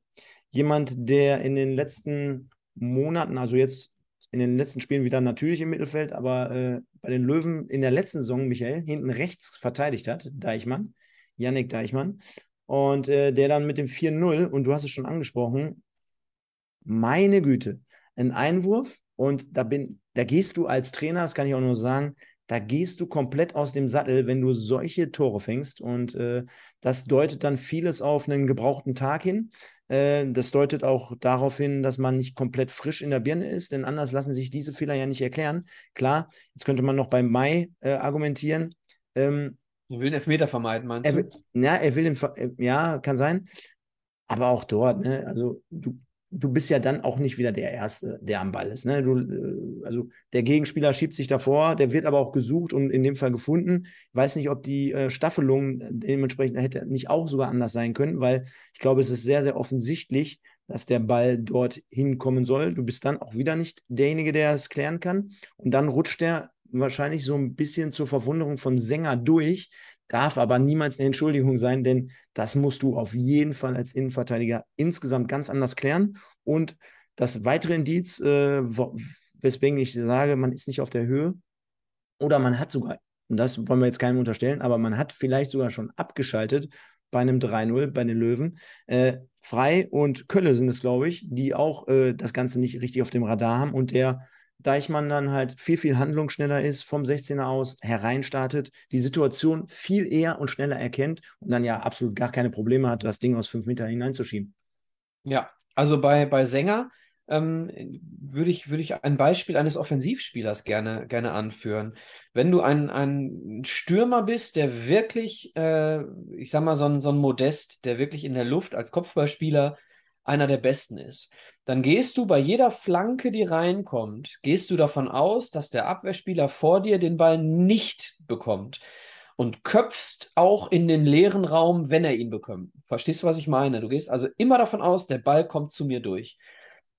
Jemand, der in den letzten Monaten, also jetzt in den letzten Spielen wieder natürlich im Mittelfeld, aber äh, bei den Löwen in der letzten Saison, Michael, hinten rechts verteidigt hat, Deichmann, Yannick Deichmann. Und äh, der dann mit dem 4-0, und du hast es schon angesprochen, meine Güte, ein Einwurf und da bin, da gehst du als Trainer, das kann ich auch nur sagen, da gehst du komplett aus dem Sattel, wenn du solche Tore fängst. Und äh, das deutet dann vieles auf einen gebrauchten Tag hin. Äh, das deutet auch darauf hin, dass man nicht komplett frisch in der Birne ist, denn anders lassen sich diese Fehler ja nicht erklären. Klar, jetzt könnte man noch beim Mai äh, argumentieren. Ähm, er will den Elfmeter vermeiden, meinst er du? ja, er will den, äh, ja, kann sein. Aber auch dort, ne, also du, du bist ja dann auch nicht wieder der Erste, der am Ball ist. Ne? Du, äh, also der Gegenspieler schiebt sich davor, der wird aber auch gesucht und in dem Fall gefunden. Ich weiß nicht, ob die äh, Staffelung dementsprechend hätte nicht auch sogar anders sein können, weil ich glaube, es ist sehr, sehr offensichtlich, dass der Ball dort hinkommen soll. Du bist dann auch wieder nicht derjenige, der es klären kann. Und dann rutscht der wahrscheinlich so ein bisschen zur Verwunderung von Sänger durch, darf aber niemals eine Entschuldigung sein, denn das musst du auf jeden Fall als Innenverteidiger insgesamt ganz anders klären. Und das weitere Indiz, äh, weswegen ich sage, man ist nicht auf der Höhe oder man hat sogar, und das wollen wir jetzt keinem unterstellen, aber man hat vielleicht sogar schon abgeschaltet bei einem 3-0 bei den Löwen. Äh, Frei und Kölle sind es, glaube ich, die auch äh, das Ganze nicht richtig auf dem Radar haben und der Deichmann dann halt viel, viel handlungsschneller ist, vom 16er aus hereinstartet, die Situation viel eher und schneller erkennt und dann ja absolut gar keine Probleme hat, das Ding aus fünf Meter hineinzuschieben. Ja, also bei, bei Sänger ähm, würde ich, würd ich ein Beispiel eines Offensivspielers gerne, gerne anführen. Wenn du ein, ein Stürmer bist, der wirklich, äh, ich sag mal, so ein, so ein Modest, der wirklich in der Luft als Kopfballspieler einer der besten ist, dann gehst du bei jeder Flanke, die reinkommt, gehst du davon aus, dass der Abwehrspieler vor dir den Ball nicht bekommt und köpfst auch in den leeren Raum, wenn er ihn bekommt. Verstehst du, was ich meine? Du gehst also immer davon aus, der Ball kommt zu mir durch.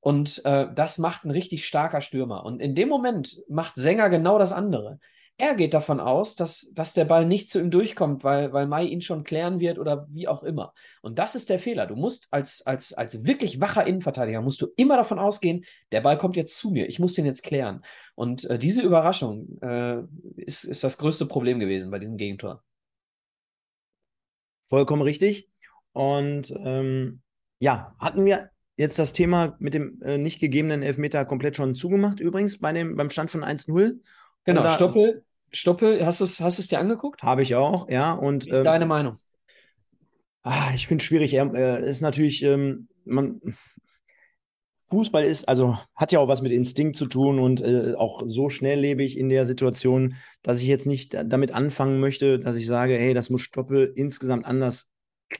Und äh, das macht ein richtig starker Stürmer. Und in dem Moment macht Sänger genau das andere. Er geht davon aus, dass, dass der Ball nicht zu ihm durchkommt, weil, weil Mai ihn schon klären wird oder wie auch immer. Und das ist der Fehler. Du musst als, als, als wirklich wacher Innenverteidiger, musst du immer davon ausgehen, der Ball kommt jetzt zu mir, ich muss den jetzt klären. Und äh, diese Überraschung äh, ist, ist das größte Problem gewesen bei diesem Gegentor. Vollkommen richtig. Und ähm, ja, hatten wir jetzt das Thema mit dem äh, nicht gegebenen Elfmeter komplett schon zugemacht, übrigens bei dem, beim Stand von 1-0. Genau, Stoppel, Stoppel, hast du es hast dir angeguckt? Habe ich auch, ja. Und, Wie ist ähm, deine Meinung? Ah, ich finde es schwierig. Er äh, ist natürlich, ähm, man, Fußball ist, also hat ja auch was mit Instinkt zu tun und äh, auch so schnelllebig in der Situation, dass ich jetzt nicht damit anfangen möchte, dass ich sage, hey, das muss Stoppel insgesamt anders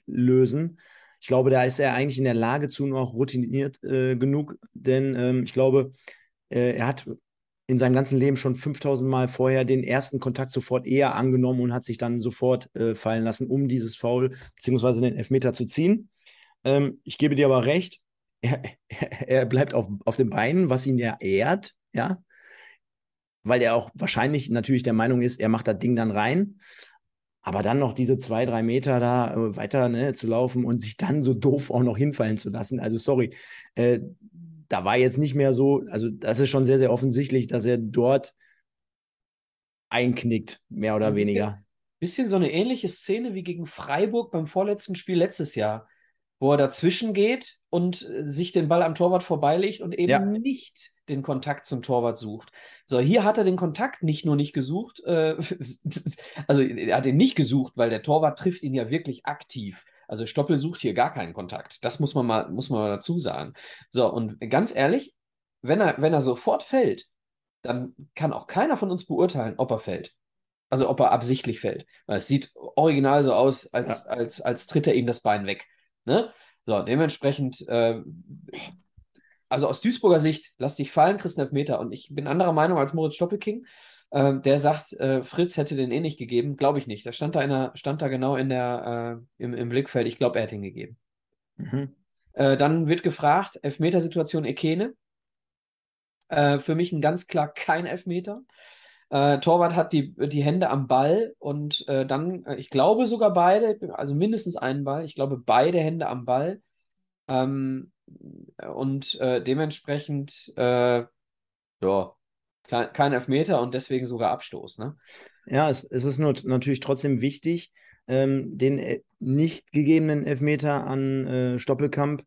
lösen. Ich glaube, da ist er eigentlich in der Lage zu, noch routiniert äh, genug, denn ähm, ich glaube, äh, er hat in seinem ganzen Leben schon 5000 Mal vorher den ersten Kontakt sofort eher angenommen und hat sich dann sofort äh, fallen lassen, um dieses Foul bzw. den Elfmeter zu ziehen. Ähm, ich gebe dir aber recht, er, er, bleibt auf, auf den Beinen, was ihn ja ehrt, ja, weil er auch wahrscheinlich natürlich der Meinung ist, er macht das Ding dann rein. Aber dann noch diese zwei, drei Meter da äh, weiter ne, zu laufen und sich dann so doof auch noch hinfallen zu lassen. Also sorry, äh, da war jetzt nicht mehr so, also das ist schon sehr, sehr offensichtlich, dass er dort einknickt, mehr oder weniger. Bisschen so eine ähnliche Szene wie gegen Freiburg beim vorletzten Spiel letztes Jahr, wo er dazwischen geht und äh, sich den Ball am Torwart vorbeilegt und eben ja. nicht den Kontakt zum Torwart sucht. So, hier hat er den Kontakt nicht nur nicht gesucht, äh, also er hat ihn nicht gesucht, weil der Torwart trifft ihn ja wirklich aktiv. Also Stoppel sucht hier gar keinen Kontakt. Das muss man mal, muss man mal dazu sagen. So, und ganz ehrlich, wenn er, wenn er sofort fällt, dann kann auch keiner von uns beurteilen, ob er fällt. Also ob er absichtlich fällt. Weil es sieht original so aus, als, ja. als, als tritt er ihm das Bein weg. Ne? So, dementsprechend, äh, also aus Duisburger Sicht, lass dich fallen, kriegst einen Elfmeter. Und ich bin anderer Meinung als Moritz Stoppelking. Äh, der sagt, äh, Fritz hätte den eh nicht gegeben. Glaube ich nicht. Da stand da, einer, stand da genau in der, äh, im, im Blickfeld. Ich glaube, er hätte ihn gegeben. Mhm. Äh, dann wird gefragt, Elfmetersituation Ekene. Äh, für mich ein ganz klar kein Elfmeter. Äh, Torwart hat die, die Hände am Ball und dann, ich glaube sogar beide, also mindestens einen Ball, ich glaube beide Hände am Ball. Ähm, und dementsprechend, ja, kein Elfmeter und deswegen sogar Abstoß. Ne? Ja, es, es ist nur, natürlich trotzdem wichtig, ähm, den äh, nicht gegebenen Elfmeter an äh, Stoppelkamp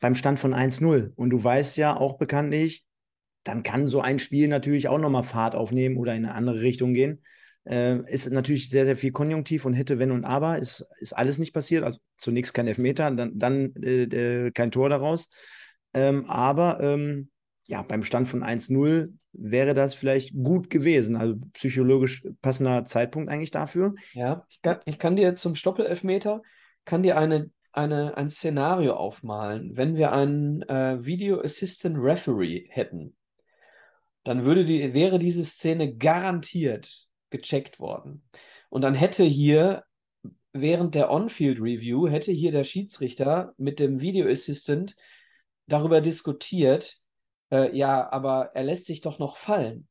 beim Stand von 1-0. Und du weißt ja auch bekanntlich, dann kann so ein Spiel natürlich auch nochmal Fahrt aufnehmen oder in eine andere Richtung gehen. Äh, ist natürlich sehr, sehr viel Konjunktiv und hätte, wenn und aber, ist, ist alles nicht passiert. Also zunächst kein Elfmeter, dann, dann äh, kein Tor daraus. Ähm, aber ähm, ja, beim Stand von 1-0 wäre das vielleicht gut gewesen. Also psychologisch passender Zeitpunkt eigentlich dafür. Ja, ich kann, ich kann dir zum Stoppelelfmeter, kann dir eine, eine, ein Szenario aufmalen. Wenn wir einen äh, Video Assistant Referee hätten, dann würde die, wäre diese Szene garantiert gecheckt worden. Und dann hätte hier während der On-Field Review hätte hier der Schiedsrichter mit dem Video Assistant darüber diskutiert, äh, ja, aber er lässt sich doch noch fallen.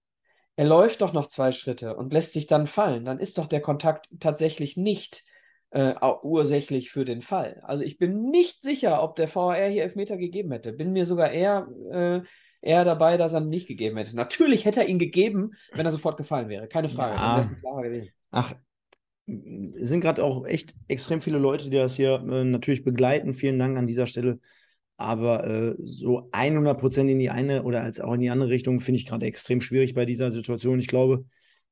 Er läuft doch noch zwei Schritte und lässt sich dann fallen. Dann ist doch der Kontakt tatsächlich nicht äh, ursächlich für den Fall. Also ich bin nicht sicher, ob der VAR hier Elfmeter gegeben hätte. Bin mir sogar eher, äh, eher dabei, dass er ihn nicht gegeben hätte. Natürlich hätte er ihn gegeben, wenn er sofort gefallen wäre. Keine Frage. Ja. Dann klarer gewesen. Ach, es sind gerade auch echt extrem viele Leute, die das hier äh, natürlich begleiten. Vielen Dank an dieser Stelle. Aber äh, so 100 Prozent in die eine oder als auch in die andere Richtung finde ich gerade extrem schwierig bei dieser Situation. Ich glaube,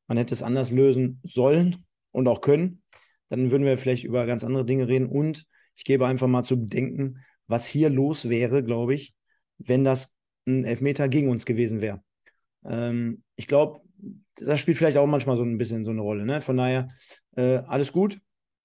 man hätte es anders lösen sollen und auch können. Dann würden wir vielleicht über ganz andere Dinge reden. Und ich gebe einfach mal zu bedenken, was hier los wäre, glaube ich, wenn das ein Elfmeter gegen uns gewesen wäre. Ähm, ich glaube, das spielt vielleicht auch manchmal so ein bisschen so eine Rolle. Ne? Von daher, äh, alles gut.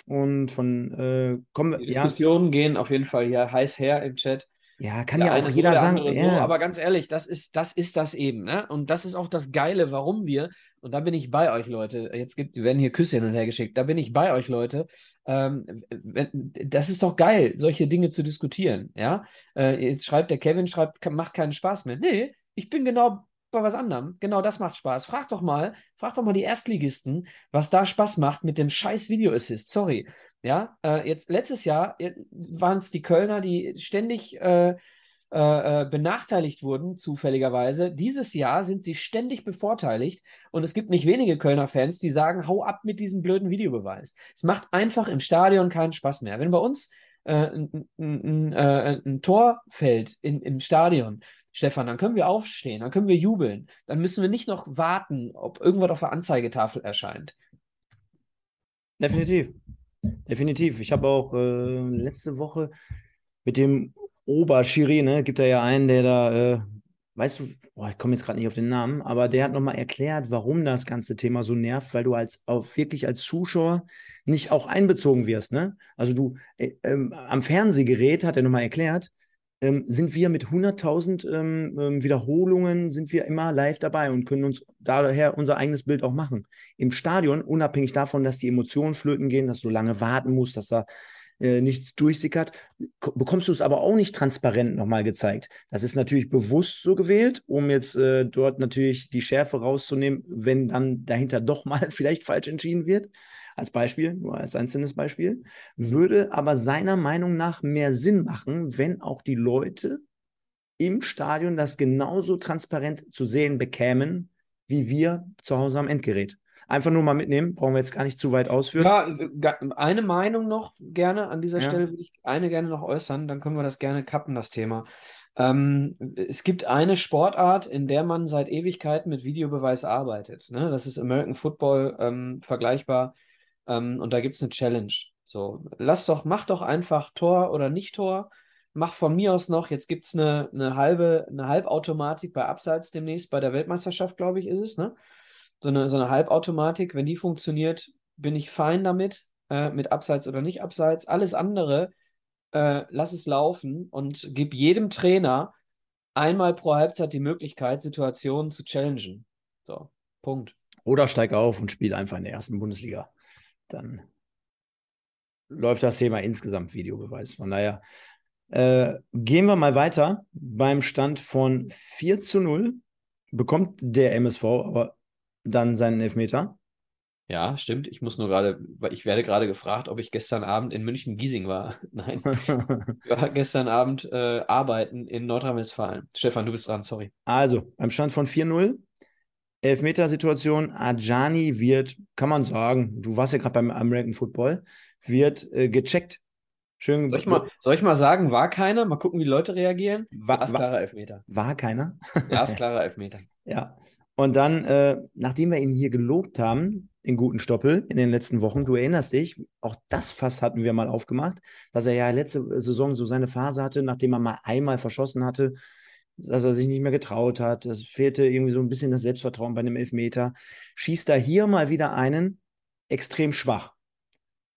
Und von äh, kommen Die Diskussionen ja, gehen auf jeden Fall hier heiß her im Chat. Ja, kann der ja auch jeder sagen. So, aber ganz ehrlich, das ist, das ist das eben, ne? Und das ist auch das Geile, warum wir, und da bin ich bei euch, Leute. Jetzt gibt, werden hier Küsse hin und her geschickt. Da bin ich bei euch, Leute. Ähm, wenn, das ist doch geil, solche Dinge zu diskutieren, ja? Äh, jetzt schreibt der Kevin, schreibt, macht keinen Spaß mehr. Nee, ich bin genau bei was anderem. Genau das macht Spaß. Frag doch mal, frag doch mal die Erstligisten, was da Spaß macht mit dem scheiß Video Assist. Sorry. Ja, äh, jetzt letztes Jahr äh, waren es die Kölner, die ständig äh, äh, äh, benachteiligt wurden, zufälligerweise. Dieses Jahr sind sie ständig bevorteiligt und es gibt nicht wenige Kölner Fans, die sagen, hau ab mit diesem blöden Videobeweis. Es macht einfach im Stadion keinen Spaß mehr. Wenn bei uns äh, ein, ein, ein, Tor fällt in, im Stadion, Stefan, dann können wir aufstehen, dann können wir jubeln. Dann müssen wir nicht noch warten, ob irgendwas auf der Anzeigetafel erscheint. Definitiv. Definitiv. Ich habe auch äh, letzte Woche mit dem Oberschiri, ne, gibt da ja einen, der da, äh, weißt du, boah, ich komme jetzt gerade nicht auf den Namen, aber der hat nochmal erklärt, warum das ganze Thema so nervt, weil du als auch wirklich als Zuschauer nicht auch einbezogen wirst, ne? Also du äh, ähm, am Fernsehgerät hat er nochmal erklärt, ähm, sind wir mit 100.000 ähm, ähm, Wiederholungen, sind wir immer live dabei und können uns daher unser eigenes Bild auch machen. Im Stadion, unabhängig davon, dass die Emotionen flöten gehen, dass du lange warten musst, dass da äh, nichts durchsickert, bekommst du es aber auch nicht transparent nochmal gezeigt. Das ist natürlich bewusst so gewählt, um jetzt äh, dort natürlich die Schärfe rauszunehmen, wenn dann dahinter doch mal vielleicht falsch entschieden wird als Beispiel, nur als einzelnes Beispiel, würde aber seiner Meinung nach mehr Sinn machen, wenn auch die Leute im Stadion das genauso transparent zu sehen bekämen, wie wir zu Hause am Endgerät. Einfach nur mal mitnehmen, brauchen wir jetzt gar nicht zu weit ausführen. Ja, eine Meinung noch gerne an dieser ja. Stelle würde ich eine gerne noch äußern, dann können wir das gerne kappen, das Thema. Ähm, es gibt eine Sportart, in der man seit Ewigkeiten mit Videobeweis arbeitet. Ne? Das ist American Football ähm, vergleichbar ähm, und da gibt es eine Challenge. So, lass doch, mach doch einfach Tor oder nicht Tor. Mach von mir aus noch, jetzt gibt es eine, eine halbe, eine Halbautomatik bei Abseits demnächst, bei der Weltmeisterschaft, glaube ich, ist es, ne? So eine, so eine Halbautomatik, wenn die funktioniert, bin ich fein damit, äh, mit Abseits oder nicht Abseits. Alles andere, äh, lass es laufen und gib jedem Trainer einmal pro Halbzeit die Möglichkeit, Situationen zu challengen. So, Punkt. Oder steig auf und spiel einfach in der ersten Bundesliga dann läuft das Thema insgesamt Videobeweis. Von daher äh, gehen wir mal weiter. Beim Stand von 4 zu 0 bekommt der MSV aber dann seinen Elfmeter. Ja, stimmt. Ich muss nur gerade, ich werde gerade gefragt, ob ich gestern Abend in München-Giesing war. Nein. ich war gestern Abend äh, arbeiten in Nordrhein-Westfalen. Stefan, du bist dran, sorry. Also, beim Stand von 4-0 Elfmetersituation, Ajani wird, kann man sagen, du warst ja gerade beim American Football, wird äh, gecheckt Schön. Soll ich mal, soll ich mal sagen, war keiner? Mal gucken, wie die Leute reagieren. War, war, Elfmeter. war keiner? Glasklarer Elfmeter. Ja. Und dann, äh, nachdem wir ihn hier gelobt haben, den guten Stoppel in den letzten Wochen, du erinnerst dich, auch das Fass hatten wir mal aufgemacht, dass er ja letzte Saison so seine Phase hatte, nachdem er mal einmal verschossen hatte, dass er sich nicht mehr getraut hat. Es fehlte irgendwie so ein bisschen das Selbstvertrauen bei einem Elfmeter. Schießt er hier mal wieder einen extrem schwach.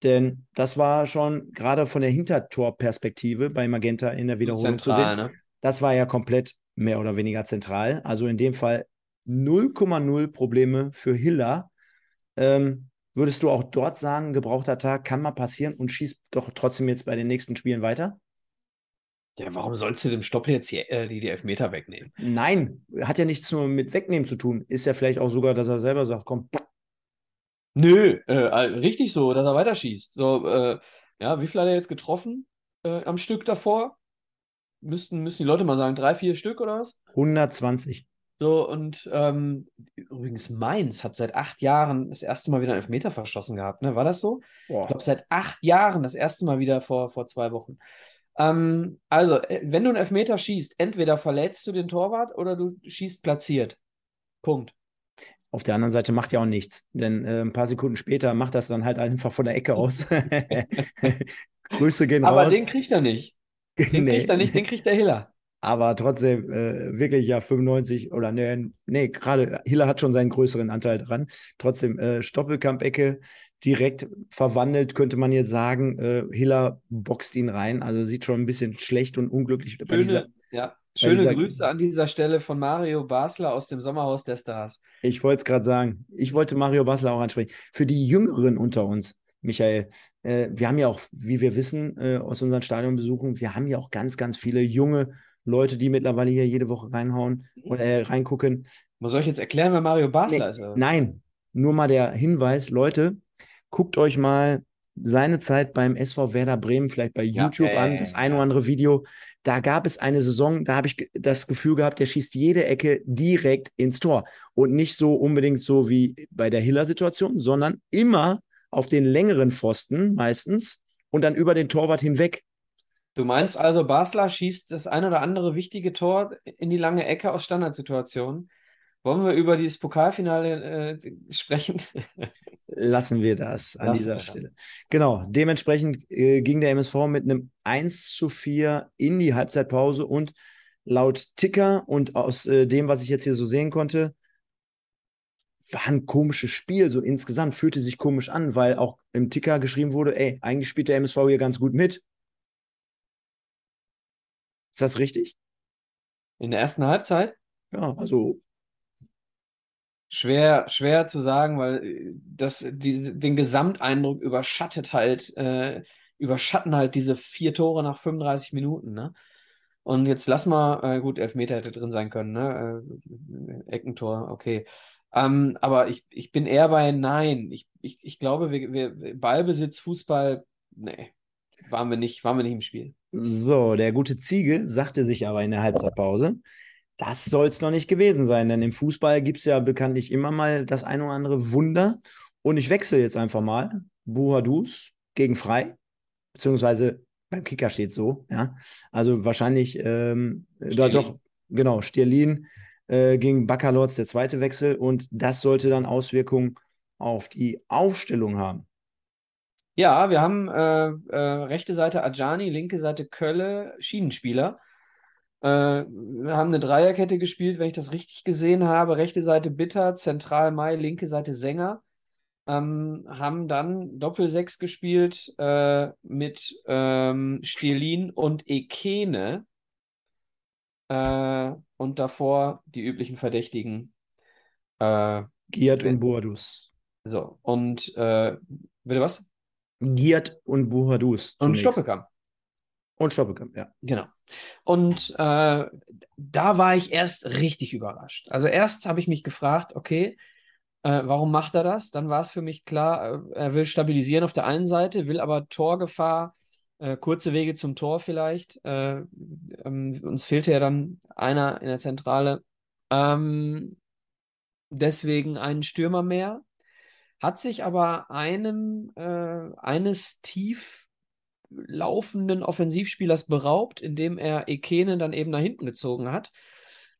Denn das war schon gerade von der Hintertorperspektive bei Magenta in der Wiederholung Zentral, zu sehen. ne? Das war ja komplett mehr oder weniger zentral. Also in dem Fall 0,0 Probleme für Hiller. Ähm, würdest du auch dort sagen, gebrauchter Tag kann mal passieren und schießt doch trotzdem jetzt bei den nächsten Spielen weiter? Ja, warum sollst du dem Stoppel jetzt die, äh, die, die Elfmeter wegnehmen? Nein, hat ja nichts nur mit Wegnehmen zu tun. Ist ja vielleicht auch sogar, dass er selber sagt, komm, Nö, äh, richtig so, dass er weiterschießt. So, äh, ja, wie viel hat er jetzt getroffen äh, am Stück davor? Müssten, müssen die Leute mal sagen, drei, vier Stück oder was? 120. So, und ähm, übrigens Mainz hat seit acht Jahren das erste Mal wieder einen Elfmeter verschossen gehabt, ne? War das so? Ich glaube, seit acht Jahren das erste Mal wieder vor, vor zwei Wochen. Ähm, also, äh, wenn du einen Elfmeter schießt, entweder verletzt du den Torwart oder du schießt platziert. Punkt. Auf der anderen Seite macht ja auch nichts, denn äh, ein paar Sekunden später macht das dann halt einfach von der Ecke aus. Grüße gehen Aber raus. den kriegt er nicht. Den Nee. kriegt er nicht, den kriegt der Hiller. Aber trotzdem, äh, wirklich ja 95 oder nee, nee gerade Hiller hat schon seinen größeren Anteil dran. Trotzdem, äh, Stoppelkamp-Ecke direkt verwandelt, könnte man jetzt sagen. Äh, Hiller boxt ihn rein, also sieht schon ein bisschen schlecht und unglücklich bei dieser, Schöne, ja, schöne dieser- Grüße an dieser Stelle von Mario Basler aus dem Sommerhaus der Stars. Ich wollte es gerade sagen. Ich wollte Mario Basler auch ansprechen. Für die Jüngeren unter uns, Michael, äh, wir haben ja auch, wie wir wissen, äh, aus unseren Stadionbesuchen, wir haben ja auch ganz, ganz viele junge Leute, die mittlerweile hier jede Woche reinhauen und äh, reingucken. Muss ich jetzt erklären, wer Mario Basler Nee, ist? Oder? was? Nein, nur mal der Hinweis, Leute, guckt euch mal seine Zeit beim SV Werder Bremen vielleicht bei Ja, YouTube ja, an, das ein oder andere Video. Da gab es eine Saison, da habe ich das Gefühl gehabt, der schießt jede Ecke direkt ins Tor. Und nicht so unbedingt so wie bei der Hiller-Situation, sondern immer auf den längeren Pfosten meistens und dann über den Torwart hinweg. Du meinst also, Basler schießt das ein oder andere wichtige Tor in die lange Ecke aus Standardsituationen? Wollen wir über dieses Pokalfinale äh, sprechen? Lassen wir das an Lassen dieser das. Stelle. Genau, dementsprechend äh, ging der MSV mit einem 1 zu 4 in die Halbzeitpause und laut Ticker und aus äh, dem, was ich jetzt hier so sehen konnte, war ein komisches Spiel. So insgesamt fühlte sich komisch an, weil auch im Ticker geschrieben wurde, ey, eigentlich spielt der MSV hier ganz gut mit. Ist das richtig? In der ersten Halbzeit? Ja, also Schwer, schwer zu sagen, weil äh, das, die, den Gesamteindruck überschattet halt, äh, überschatten halt diese vier Tore nach 35 Minuten, ne? Und jetzt lass mal, äh, gut, Elfmeter hätte drin sein können, ne? Äh, Eckentor, okay. Ähm, aber ich, ich bin eher bei Nein. Ich, ich, ich glaube, wir, wir, Ballbesitz, Fußball, nee, waren wir nicht, waren wir nicht im Spiel. So, der gute Ziege sagte sich aber in der Halbzeitpause, das soll es noch nicht gewesen sein, denn im Fußball gibt es ja bekanntlich immer mal das ein oder andere Wunder. Und ich wechsle jetzt einfach mal. Buhadus gegen Frei, beziehungsweise beim Kicker steht so, ja. Also wahrscheinlich, ähm, da Stierlin. doch, genau, Stierlin äh, gegen Baccalords, der zweite Wechsel. Und das sollte dann Auswirkungen auf die Aufstellung haben. Ja, wir haben äh, äh, rechte Seite Ajani, linke Seite Kölle, Schienenspieler. Äh, wir haben eine Dreierkette gespielt, wenn ich das richtig gesehen habe. Rechte Seite Bitter, zentral Mai, linke Seite Sänger. Ähm, haben dann Doppelsechs gespielt äh, mit ähm, Stierlin und Ekene. Äh, und davor die üblichen Verdächtigen. Äh, Giert und Buhadus. so, und äh, bitte was? Giert und Buhadus. Und. Stoppelkamp. Und Stoppelkamp, ja. Genau. Und äh, da war ich erst richtig überrascht. Also erst habe ich mich gefragt, okay, äh, warum macht er das? Dann war es für mich klar, äh, er will stabilisieren auf der einen Seite, will aber Torgefahr, äh, kurze Wege zum Tor vielleicht. Äh, ähm, uns fehlte ja dann einer in der Zentrale. Ähm, deswegen einen Stürmer mehr. Hat sich aber einem, äh, eines tief laufenden Offensivspielers beraubt, indem er Ekene dann eben nach hinten gezogen hat.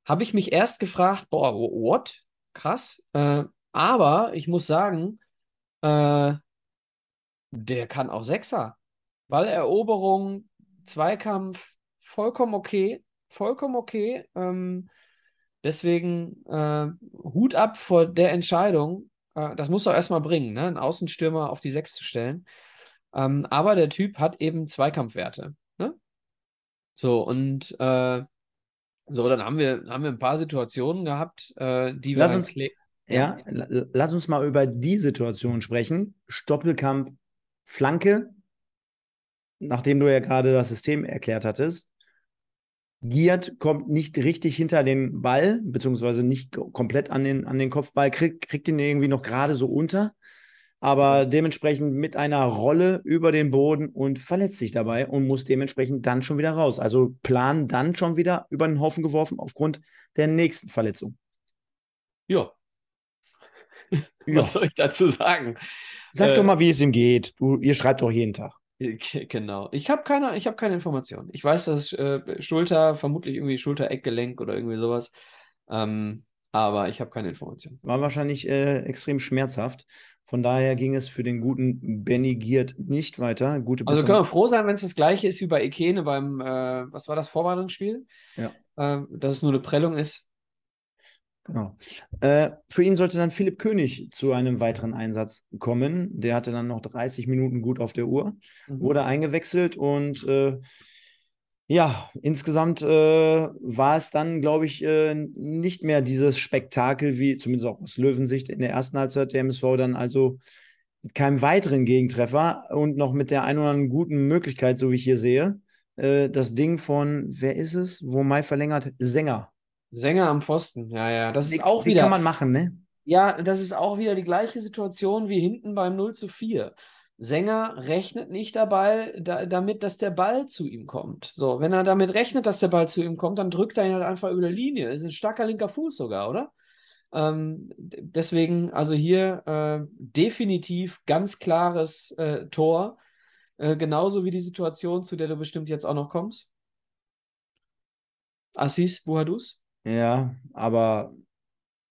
Habe ich mich erst gefragt, boah, what? Krass. Äh, aber ich muss sagen, äh, der kann auch Sechser. Balleroberung, Zweikampf, vollkommen okay. Vollkommen okay. Ähm, deswegen äh, Hut ab vor der Entscheidung. Äh, das muss er erstmal bringen, ne? einen Außenstürmer auf die Sechs zu stellen. Ähm, aber der Typ hat eben Zweikampfwerte. Ne? So, und äh, so, dann haben wir, haben wir ein paar Situationen gehabt, äh, die Lass wir uns, ja, lass uns mal über die Situation sprechen. Stoppelkamp, Flanke, nachdem du ja gerade das System erklärt hattest. Giert kommt nicht richtig hinter den Ball, beziehungsweise nicht komplett an den, an den Kopfball, kriegt, kriegt ihn irgendwie noch gerade so unter, aber dementsprechend mit einer Rolle über den Boden und verletzt sich dabei und muss dementsprechend dann schon wieder raus. Also Plan dann schon wieder über den Haufen geworfen aufgrund der nächsten Verletzung. Ja. Was soll ich dazu sagen? Sag äh, doch mal, wie es ihm geht. Du, ihr schreibt doch jeden Tag. Genau. Ich habe keine, ich keine Informationen. Ich weiß, dass äh, Schulter, vermutlich irgendwie Schulter-Eckgelenk oder irgendwie sowas. Ähm, aber ich habe keine Informationen. War wahrscheinlich äh, extrem schmerzhaft. Von daher ging es für den guten Benny Giert nicht weiter. Gute also können wir froh sein, wenn es das gleiche ist wie bei Ekene beim, äh, was war das, Vorbereitungsspiel? Ja. Äh, dass es nur eine Prellung ist. Genau. Äh, für ihn sollte dann Philipp König zu einem weiteren Einsatz kommen. Der hatte dann noch 30 Minuten gut auf der Uhr, mhm. wurde eingewechselt und äh, ja, insgesamt äh, war es dann, glaube ich, äh, nicht mehr dieses Spektakel, wie zumindest auch aus Löwensicht in der ersten Halbzeit der MSV dann also mit keinem weiteren Gegentreffer und noch mit der ein oder anderen guten Möglichkeit, so wie ich hier sehe. Äh, das Ding von, wer ist es? Wo Mai verlängert? Sänger Sänger am Pfosten, ja, ja. Das ist auch die wieder. kann man machen, ne? Ja, das ist auch wieder die gleiche Situation wie hinten beim 0 zu 4. Sänger rechnet nicht dabei, da, damit, dass der Ball zu ihm kommt. So, wenn er damit rechnet, dass der Ball zu ihm kommt, dann drückt er ihn halt einfach über die Linie. Das ist ein starker linker Fuß sogar, oder? Ähm, deswegen, also hier äh, definitiv ganz klares äh, Tor. Äh, genauso wie die Situation, zu der du bestimmt jetzt auch noch kommst. Assis Buhadus? Ja, aber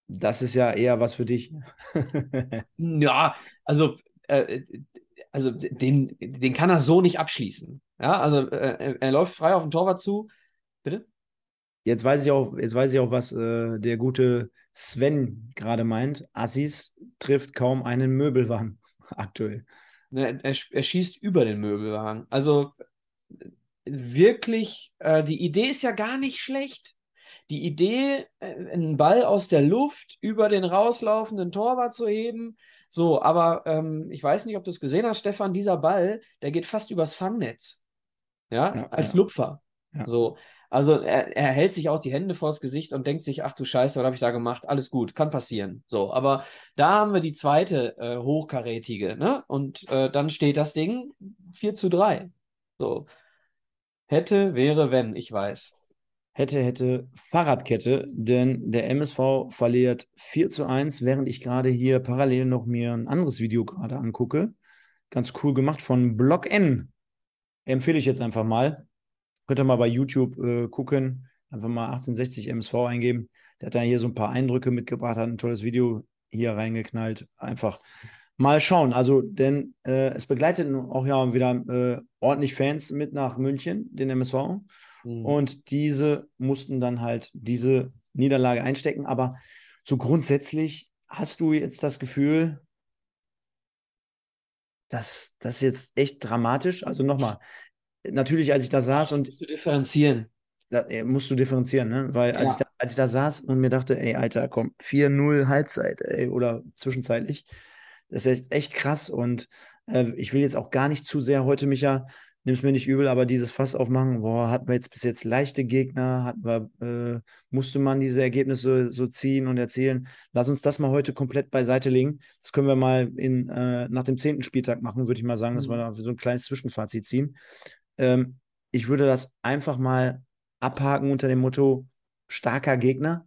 das ist ja eher was für dich. ja, also, äh, also den, den kann er so nicht abschließen. Ja, also äh, er läuft frei auf den Torwart zu. Bitte? Jetzt weiß ich auch, jetzt weiß ich auch, was äh, der gute Sven gerade meint. Assis trifft kaum einen Möbelwagen aktuell. Ne, er, er, schießt über den Möbelwagen. Also wirklich, äh, die Idee ist ja gar nicht schlecht die Idee, äh, einen Ball aus der Luft über den rauslaufenden Torwart zu heben. So, aber ähm, ich weiß nicht, ob du es gesehen hast, Stefan, dieser Ball, der geht fast übers Fangnetz. Ja, ja als ja. Lupfer. Ja. So. Also er, er, hält sich auch die Hände vors Gesicht und denkt sich, ach du Scheiße, was habe ich da gemacht? Alles gut, kann passieren. So, aber da haben wir die zweite äh, hochkarätige, ne? Und äh, dann steht das Ding 4 zu 3. So. Hätte, wäre, wenn, ich weiß hätte, hätte Fahrradkette, denn der MSV verliert 4 zu 1, während ich gerade hier parallel noch mir ein anderes Video gerade angucke. Ganz cool gemacht von Block N. Empfehle ich jetzt einfach mal. Könnt ihr mal bei YouTube äh, gucken. Einfach mal 1860 MSV eingeben. Der hat da hier so ein paar Eindrücke mitgebracht, hat ein tolles Video hier reingeknallt. Einfach mal schauen. Also, denn äh, es begleitet auch ja wieder äh, ordentlich Fans mit nach München, den MSV. Mhm. Und diese mussten dann halt diese Niederlage einstecken. Aber so grundsätzlich hast du jetzt das Gefühl, dass das jetzt echt dramatisch, also nochmal, natürlich, als ich da saß und. Musst du differenzieren. Da, musst du differenzieren, ne? Weil als, ich da, als ich da saß und mir dachte, ey, Alter, komm, 4-0 Halbzeit, ey, oder zwischenzeitlich, das ist echt, echt krass. Und äh, ich will jetzt auch gar nicht zu sehr heute mich ja nimm es mir nicht übel, aber dieses Fass aufmachen, boah, hatten wir jetzt bis jetzt leichte Gegner, hatten wir, äh, musste man diese Ergebnisse so ziehen und erzielen. Lass uns das mal heute komplett beiseite legen. Das können wir mal in, äh, nach dem zehnten Spieltag machen, würde ich mal sagen, mhm. dass wir da so ein kleines Zwischenfazit ziehen. Ähm, ich würde das einfach mal abhaken unter dem Motto starker Gegner.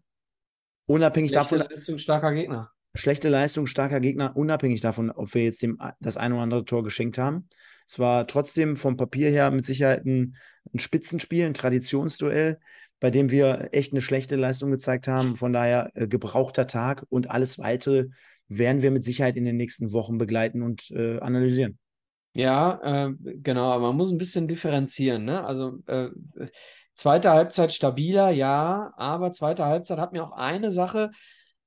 Unabhängig Schlechte davon. Leistung, starker Gegner. Schlechte Leistung, starker Gegner, unabhängig davon, ob wir jetzt dem, das ein oder andere Tor geschenkt haben. Es war trotzdem vom Papier her mit Sicherheit ein, ein Spitzenspiel, ein Traditionsduell, bei dem wir echt eine schlechte Leistung gezeigt haben. Von daher äh, gebrauchter Tag und alles weitere werden wir mit Sicherheit in den nächsten Wochen begleiten und äh, analysieren. Ja, äh, genau, aber man muss ein bisschen differenzieren, ne? Also äh, zweite Halbzeit stabiler, ja, aber zweite Halbzeit hat mir auch eine Sache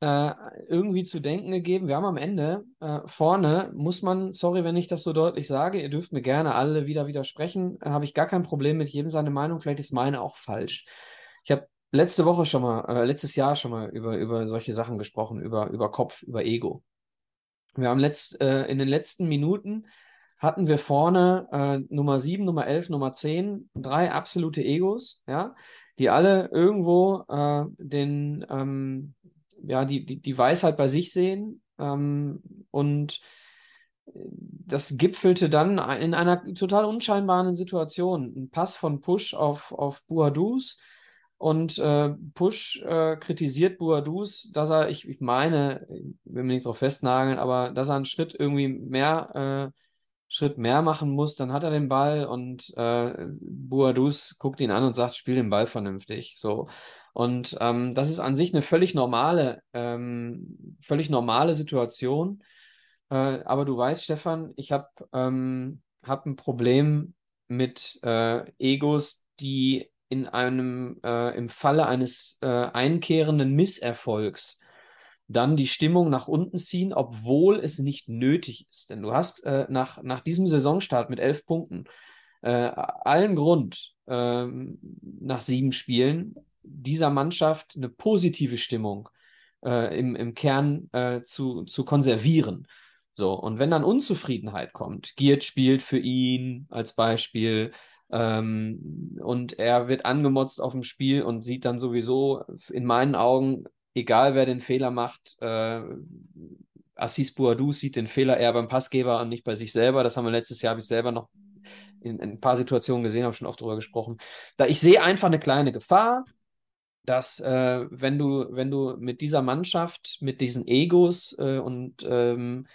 äh, irgendwie zu denken gegeben. Wir haben am Ende äh, vorne, muss man, sorry, wenn ich das so deutlich sage, ihr dürft mir gerne alle wieder widersprechen, äh, habe ich gar kein Problem mit jedem seine Meinung, vielleicht ist meine auch falsch. Ich habe letzte Woche schon mal, äh, letztes Jahr schon mal über, über solche Sachen gesprochen, über, über Kopf, über Ego. Wir haben letzt, äh, in den letzten Minuten hatten wir vorne äh, Nummer 7, Nummer 11, Nummer 10, drei absolute Egos, ja, die alle irgendwo äh, den, ähm, ja, die, die, die Weisheit bei sich sehen ähm, und das gipfelte dann in einer total unscheinbaren Situation. Ein Pass von Push auf, auf Buadus und äh, Push äh, kritisiert Buadus, dass er, ich, ich meine, ich will mich nicht drauf festnageln, aber dass er einen Schritt irgendwie mehr äh, Schritt mehr machen muss, dann hat er den Ball und äh, Buadus guckt ihn an und sagt, spiel den Ball vernünftig. So. Und ähm, das ist an sich eine völlig normale, ähm, völlig normale Situation. Äh, aber du weißt, Stefan, ich habe ähm, hab ein Problem mit äh, Egos, die in einem, äh, im Falle eines äh, einkehrenden Misserfolgs dann die Stimmung nach unten ziehen, obwohl es nicht nötig ist. Denn du hast äh, nach, nach diesem Saisonstart mit elf Punkten äh, allen Grund, äh, nach sieben Spielen dieser Mannschaft eine positive Stimmung äh, im, im Kern äh, zu, zu konservieren. So, und wenn dann Unzufriedenheit kommt, Giert spielt für ihn als Beispiel, ähm, und er wird angemotzt auf dem Spiel und sieht dann sowieso in meinen Augen egal wer den Fehler macht, äh, Assis Bouadou sieht den Fehler eher beim Passgeber und nicht bei sich selber. Das haben wir letztes Jahr, habe ich selber noch in, in, ein paar Situationen gesehen, habe schon oft darüber gesprochen. Da ich sehe einfach eine kleine Gefahr, dass äh, wenn du, wenn du mit dieser Mannschaft, mit diesen Egos äh, und ähm,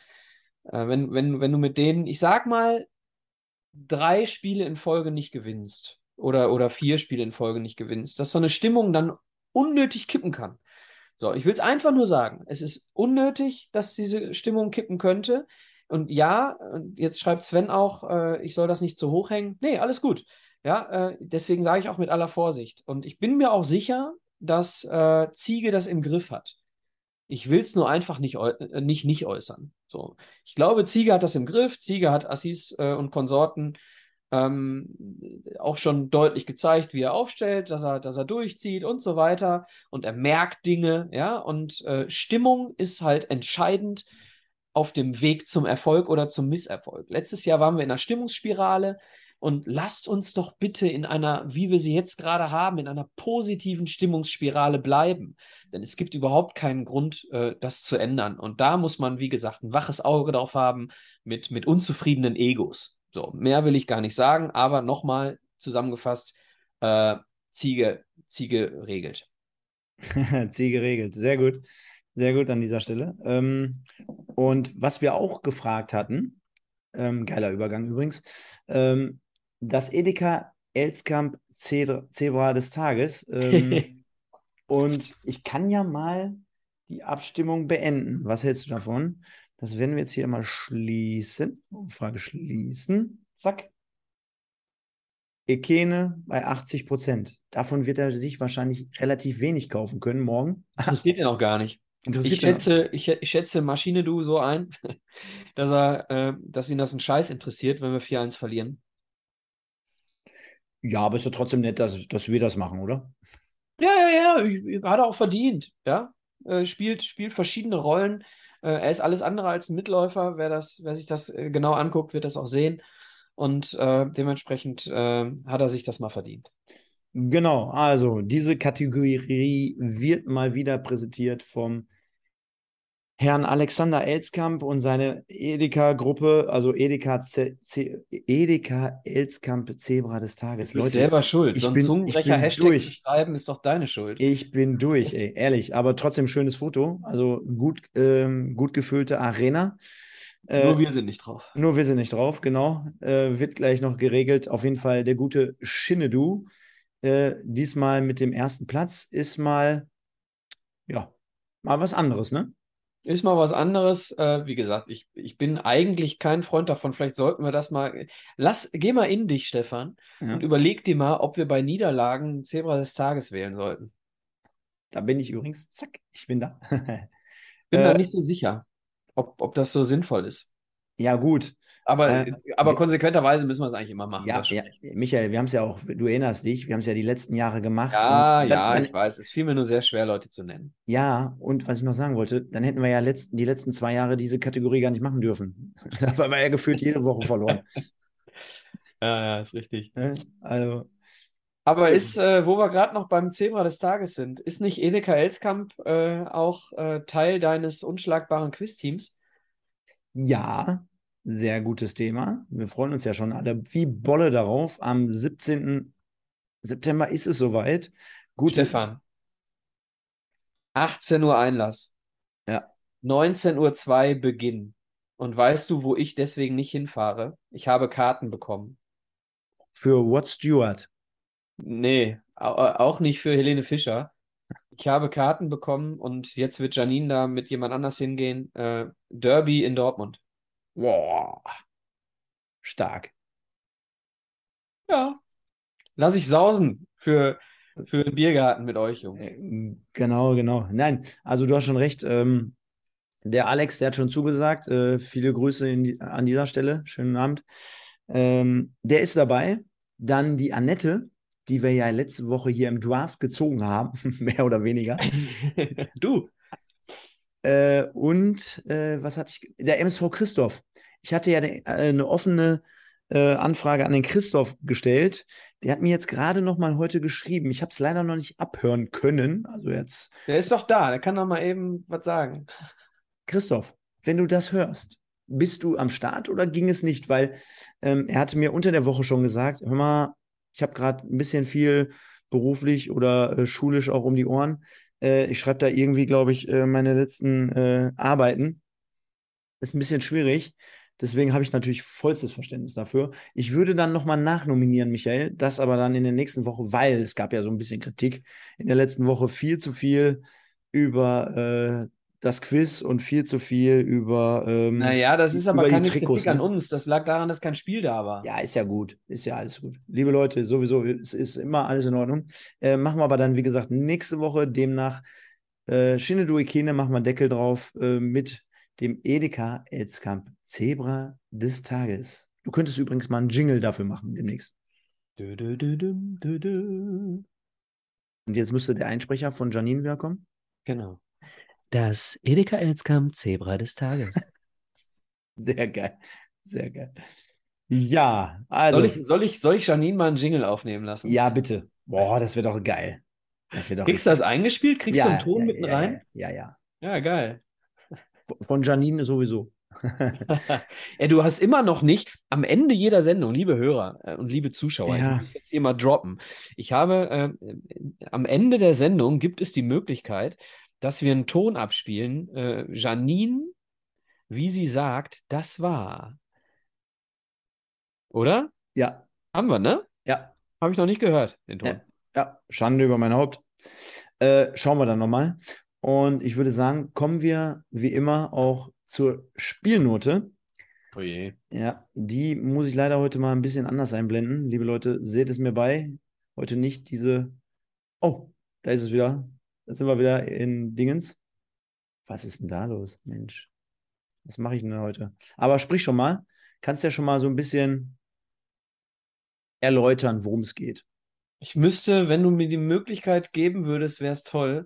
äh, wenn, wenn, wenn du mit denen, ich sag mal, drei Spiele in Folge nicht gewinnst oder, oder vier Spiele in Folge nicht gewinnst, dass so eine Stimmung dann unnötig kippen kann. So, ich will es einfach nur sagen. Es ist unnötig, dass diese Stimmung kippen könnte. Und ja, jetzt schreibt Sven auch, äh, ich soll das nicht zu hoch hängen. Nee, alles gut. Ja, äh, deswegen sage ich auch mit aller Vorsicht. Und ich bin mir auch sicher, dass äh, Ziege das im Griff hat. Ich will es nur einfach nicht, äh, nicht, nicht äußern. So. Ich glaube, Ziege hat das im Griff. Ziege hat Assis äh, und Konsorten ähm, auch schon deutlich gezeigt, wie er aufstellt, dass er, dass er durchzieht und so weiter. Und er merkt Dinge, ja. Und äh, Stimmung ist halt entscheidend auf dem Weg zum Erfolg oder zum Misserfolg. Letztes Jahr waren wir in einer Stimmungsspirale und lasst uns doch bitte in einer, wie wir sie jetzt gerade haben, in einer positiven Stimmungsspirale bleiben. Denn es gibt überhaupt keinen Grund, äh, das zu ändern. Und da muss man, wie gesagt, ein waches Auge drauf haben mit, mit unzufriedenen Egos. So, mehr will ich gar nicht sagen, aber nochmal zusammengefasst, äh, Ziege, Ziege regelt. Ziege regelt, sehr gut. Sehr gut an dieser Stelle. Ähm, und was wir auch gefragt hatten, ähm, geiler Übergang übrigens, ähm, das Edeka Elskamp Zebra des Tages. Ähm, und ich kann ja mal die Abstimmung beenden. Was hältst du davon? Das werden wir jetzt hier mal schließen. Umfrage schließen. Zack. Ekene bei 80 Prozent. Davon wird er sich wahrscheinlich relativ wenig kaufen können morgen. Interessiert ihn auch gar nicht. Interessiert ich, schätze, ich, ich, schätze Maschine Du so ein, dass er, äh, dass ihn das ein Scheiß interessiert, wenn wir 4-1 verlieren. Ja, aber ist ja trotzdem nett, dass, dass wir das machen, oder? Ja, ja, ja. Hat er auch verdient. Ja. Äh, spielt, spielt verschiedene Rollen. Äh, er ist alles andere als ein Mitläufer. Wer, das, wer sich das äh, genau anguckt, wird das auch sehen. Und äh, dementsprechend äh, hat er sich das mal verdient. Genau, also diese Kategorie wird mal wieder präsentiert vom Herrn Alexander Elskamp und seine Edeka-Gruppe, also Edeka, Edeka Elskamp Zebra des Tages. Du bist Leute, selber schuld. Ich so ein bin, Zungenbrecher Hashtag durch. zu schreiben ist doch deine Schuld. Ich bin durch, ey, ehrlich. Aber trotzdem schönes Foto. Also gut, ähm, gut gefüllte Arena. Äh, Nur wir sind nicht drauf. Nur wir sind nicht drauf, genau. Äh, wird gleich noch geregelt. Auf jeden Fall der gute Shinnedu. Äh, diesmal mit dem ersten Platz ist mal, ja, mal was anderes, ne? Ist mal was anderes. Äh, wie gesagt, ich, ich bin eigentlich kein Freund davon. Vielleicht sollten wir das mal. Lass, geh mal in dich, Stefan, Ja. und überleg dir mal, ob wir bei Niederlagen Zebra des Tages wählen sollten. Da bin ich übrigens, zack, ich bin da. Bin Äh, da nicht so sicher, ob, ob das so sinnvoll ist. Ja, gut. Aber, Äh, aber konsequenterweise müssen wir es eigentlich immer machen. Ja, ja. Michael, wir haben es ja auch, du erinnerst dich, wir haben es ja die letzten Jahre gemacht. ja, und dann, ja, dann, ich weiß. Es fiel mir nur sehr schwer, Leute zu nennen. Ja, und was ich noch sagen wollte, dann hätten wir ja letzten, die letzten zwei Jahre diese Kategorie gar nicht machen dürfen. Da wir ja gefühlt jede Woche verloren. Ja, ja, ist richtig. Ne? Also, Aber ist, äh, wo wir gerade noch beim Zebra des Tages sind, ist nicht Edeka Elskamp äh, auch äh, Teil deines unschlagbaren Quiz-Teams? ja, sehr gutes Thema. Wir freuen uns ja schon alle wie Bolle darauf. Am 17. September ist es soweit. Gute, Stefan. 18 Uhr Einlass. Ja. 19.02 Uhr Beginn. Und weißt du, wo ich deswegen nicht hinfahre? Ich habe Karten bekommen. für What Stewart. Nee, au- auch nicht für Helene Fischer. Ich habe Karten bekommen und jetzt wird Janine da mit jemand anders hingehen. Äh, Derby in Dortmund. Boah. Stark. Ja. Lass ich sausen für, für den Biergarten mit euch, Jungs. Äh, Genau, genau. Nein, also du hast schon recht. Ähm, der Alex, der hat schon zugesagt. Äh, viele Grüße die, an dieser Stelle. Schönen Abend. Ähm, der ist dabei. Dann die Annette, die wir ja letzte Woche hier im Draft gezogen haben, mehr oder weniger. Du. Äh, und äh, was hatte ich? Der MSV Christoph. Ich hatte ja eine, äh, eine offene äh, Anfrage an den Christoph gestellt. Der hat mir jetzt gerade noch mal heute geschrieben. Ich habe es leider noch nicht abhören können. Also jetzt, Der ist doch da, der kann doch mal eben was sagen. Christoph, wenn du das hörst, bist du am Start oder ging es nicht? Weil ähm, er hatte mir unter der Woche schon gesagt, hör mal, ich habe gerade ein bisschen viel beruflich oder äh, schulisch auch um die Ohren. Äh, ich schreibe da irgendwie, glaube ich, äh, meine letzten äh, Arbeiten. Ist ein bisschen schwierig. Deswegen habe ich natürlich vollstes Verständnis dafür. Ich würde dann nochmal nachnominieren, Michael, das aber dann in der nächsten Woche, weil es gab ja so ein bisschen Kritik in der letzten Woche viel zu viel über äh, das Quiz und viel zu viel über, ähm, Naja, das ist aber keine Trikots, Kritik an ne? uns. Das lag daran, dass kein Spiel da war. Ja, ist ja gut. Ist ja alles gut. Liebe Leute, sowieso, es ist immer alles in Ordnung. Äh, machen wir aber dann, wie gesagt, nächste Woche demnach äh, Shinedu Ikene, machen wir Deckel drauf äh, mit dem Edeka Elskamp Zebra des Tages. Du könntest übrigens mal einen Jingle dafür machen demnächst. Dö, dö, dö. Und jetzt müsste der Einsprecher von Janine wieder kommen. Genau. Das Edeka Elskamp Zebra des Tages. Sehr geil. Sehr geil. Ja, also. Soll ich, soll ich, soll ich Janine mal einen Jingle aufnehmen lassen? Ja, bitte. Boah, das wäre doch geil. Das wäre doch Kriegst du das eingespielt? Kriegst ja, du einen Ton ja, mitten ja, rein? Ja, ja. ja. Ja, geil. Von Janine sowieso. Ey, du hast immer noch nicht am Ende jeder Sendung, liebe Hörer äh, und liebe Zuschauer, Ja. ich muss jetzt hier mal droppen. Ich habe äh, äh, am Ende der Sendung gibt es die Möglichkeit, dass wir einen Ton abspielen. Äh, Janine, wie sie sagt, das war. Oder? Ja, Haben wir, ne? ja, Habe ich noch nicht gehört, den Ton. Ja. ja. Schande über mein Haupt. Äh, schauen wir dann nochmal. Und ich würde sagen, kommen wir wie immer auch zur Spielnote. Oh je. Ja, die muss ich leider heute mal ein bisschen anders einblenden. Liebe Leute, seht es mir bei. Heute nicht diese. Oh, da ist es wieder. Da sind wir wieder in Dingens. Was ist denn da los, Mensch? Was mache ich denn heute? Aber sprich schon mal. Kannst ja schon mal so ein bisschen erläutern, worum es geht. Ich müsste, wenn du mir die Möglichkeit geben würdest, wäre es toll,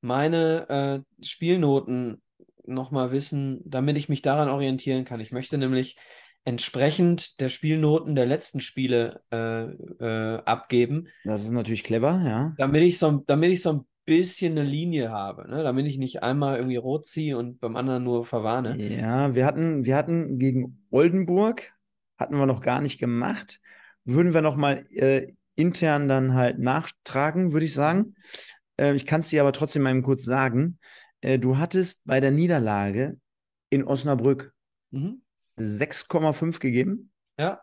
meine äh, Spielnoten nochmal wissen, damit ich mich daran orientieren kann. Ich möchte nämlich entsprechend der Spielnoten der letzten Spiele äh, äh, abgeben, Das ist natürlich clever, ja. damit ich so, damit ich so ein bisschen eine Linie habe, ne? Damit ich nicht einmal irgendwie rot ziehe und beim anderen nur verwarne. Ja, wir hatten, wir hatten gegen Oldenburg, hatten wir noch gar nicht gemacht. Würden wir noch mal äh, intern dann halt nachtragen, würde ich sagen. Äh, ich kann es dir aber trotzdem mal eben kurz sagen. Äh, du hattest bei der Niederlage in Osnabrück Mhm. 6,5 gegeben. Ja.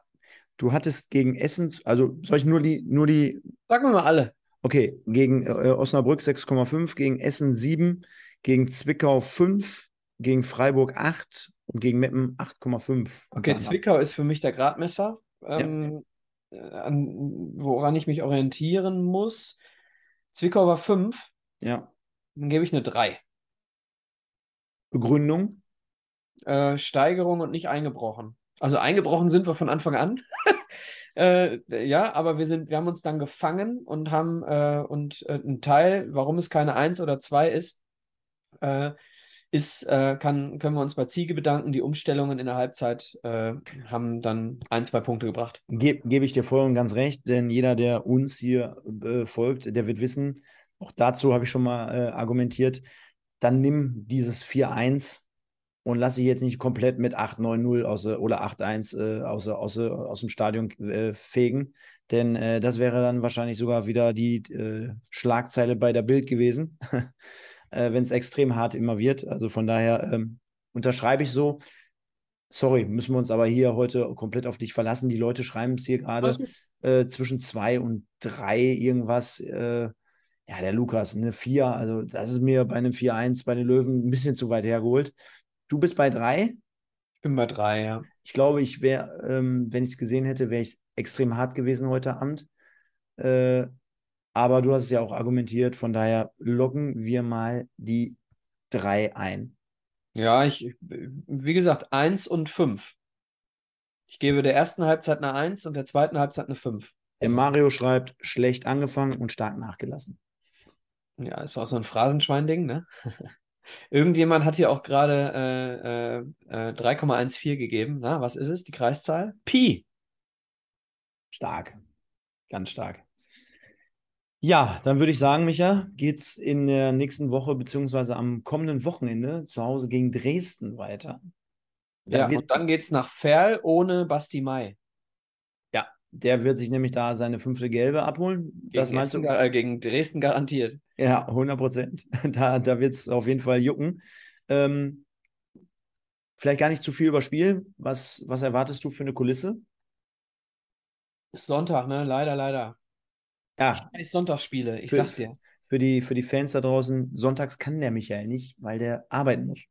Du hattest gegen Essen, also soll ich nur die, nur die, Sagen wir mal alle. Okay, gegen äh, Osnabrück 6,5, gegen Essen 7, gegen Zwickau 5, gegen Freiburg 8 und gegen Meppen 8,5. Okay, Zwickau ist für mich der Gradmesser, ähm, äh, an, woran ich mich orientieren muss. Zwickau war 5, Ja. dann gebe ich eine 3. Begründung? Äh, Steigerung und nicht eingebrochen. Also eingebrochen sind wir von Anfang an. äh, ja, aber wir sind, wir haben uns dann gefangen und haben äh, und äh, ein Teil, warum es keine 1 oder 2 ist, äh, ist, äh, kann, können wir uns bei Ziege bedanken. Die Umstellungen in der Halbzeit äh, haben dann ein, zwei Punkte gebracht. Ge Gebe ich dir voll und ganz recht, denn jeder, der uns hier folgt, der wird wissen, auch dazu habe ich schon mal argumentiert, dann nimm dieses 4-1 und lass dich jetzt nicht komplett mit 8-9-0 aus, oder 8-1 äh, aus, aus, aus dem Stadion äh, fegen, denn äh, das wäre dann wahrscheinlich sogar wieder die äh, Schlagzeile bei der Bild gewesen, äh, wenn es extrem hart immer wird. Also von daher ähm, unterschreibe ich so. Sorry, müssen wir uns aber hier heute komplett auf dich verlassen. Die Leute schreiben es hier gerade äh, zwischen zwei und drei irgendwas. Ja, der Lukas, eine vier. Also, das ist mir bei einem 4-1 bei den Löwen ein bisschen zu weit hergeholt. Du bist bei drei. Ich bin bei 3, ja. Ich glaube, ich wäre, ähm, wenn ich es gesehen hätte, wäre ich extrem hart gewesen heute Abend. Äh, aber du hast es ja auch argumentiert, von daher loggen wir mal die drei ein. Ja, ich, wie gesagt, 1 und 5. Ich gebe der ersten Halbzeit eine 1 und der zweiten Halbzeit eine 5. Der Mario schreibt, schlecht angefangen und stark nachgelassen. Ja, ist auch so ein Phrasenschwein-Ding, ne? Irgendjemand hat hier auch gerade äh, äh, äh, 3,14 gegeben. Na, was ist es? Die Kreiszahl? Pi. Stark. Ganz stark. Ja, dann würde ich sagen, Micha, geht's in der nächsten Woche beziehungsweise am kommenden Wochenende zu Hause gegen Dresden weiter. Da Ja, und dann geht's nach Ferl ohne Basti Mai. Der wird sich nämlich da seine fünfte Gelbe abholen. Das Gegen meinst du? Essen, gar- äh, gegen Dresden garantiert. Ja, 100 Prozent. Da, da wird es auf jeden Fall jucken. Ähm, vielleicht gar nicht zu viel überspielen. Was, was erwartest du für eine Kulisse? Ist Sonntag, ne? Leider, leider. Ja, Scheiß Sonntagsspiele, ich Für- sag's dir. für die, für die Fans da draußen, sonntags kann der Michael nicht, weil der arbeiten muss.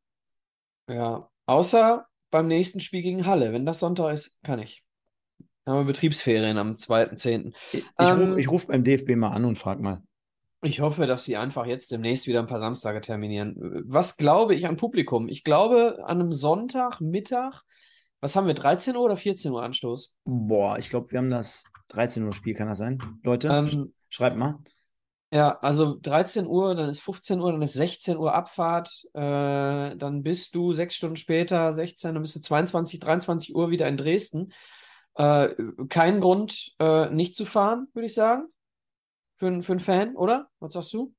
Ja, außer beim nächsten Spiel gegen Halle. Wenn das Sonntag ist, kann ich. Haben wir Betriebsferien am 2.10. Ich, ich Ähm, rufe ruf beim DFB mal an und frag mal. Ich hoffe, dass sie einfach jetzt demnächst wieder ein paar Samstage terminieren. Was glaube ich an Publikum? Ich glaube, an einem Sonntagmittag, was haben wir, 13 Uhr oder 14 Uhr Anstoß? Boah, ich glaube, wir haben das 13 Uhr Spiel, kann das sein? Leute, Ähm, schreibt mal. ja, also 13 Uhr, dann ist 15 Uhr, dann ist 16 Uhr Abfahrt, äh, dann bist du sechs Stunden später, 16, dann bist du 22, 23 Uhr wieder in Dresden. Äh, kein Grund, äh, nicht zu fahren, würde ich sagen. Für, einen- für einen Fan, oder? Was sagst du?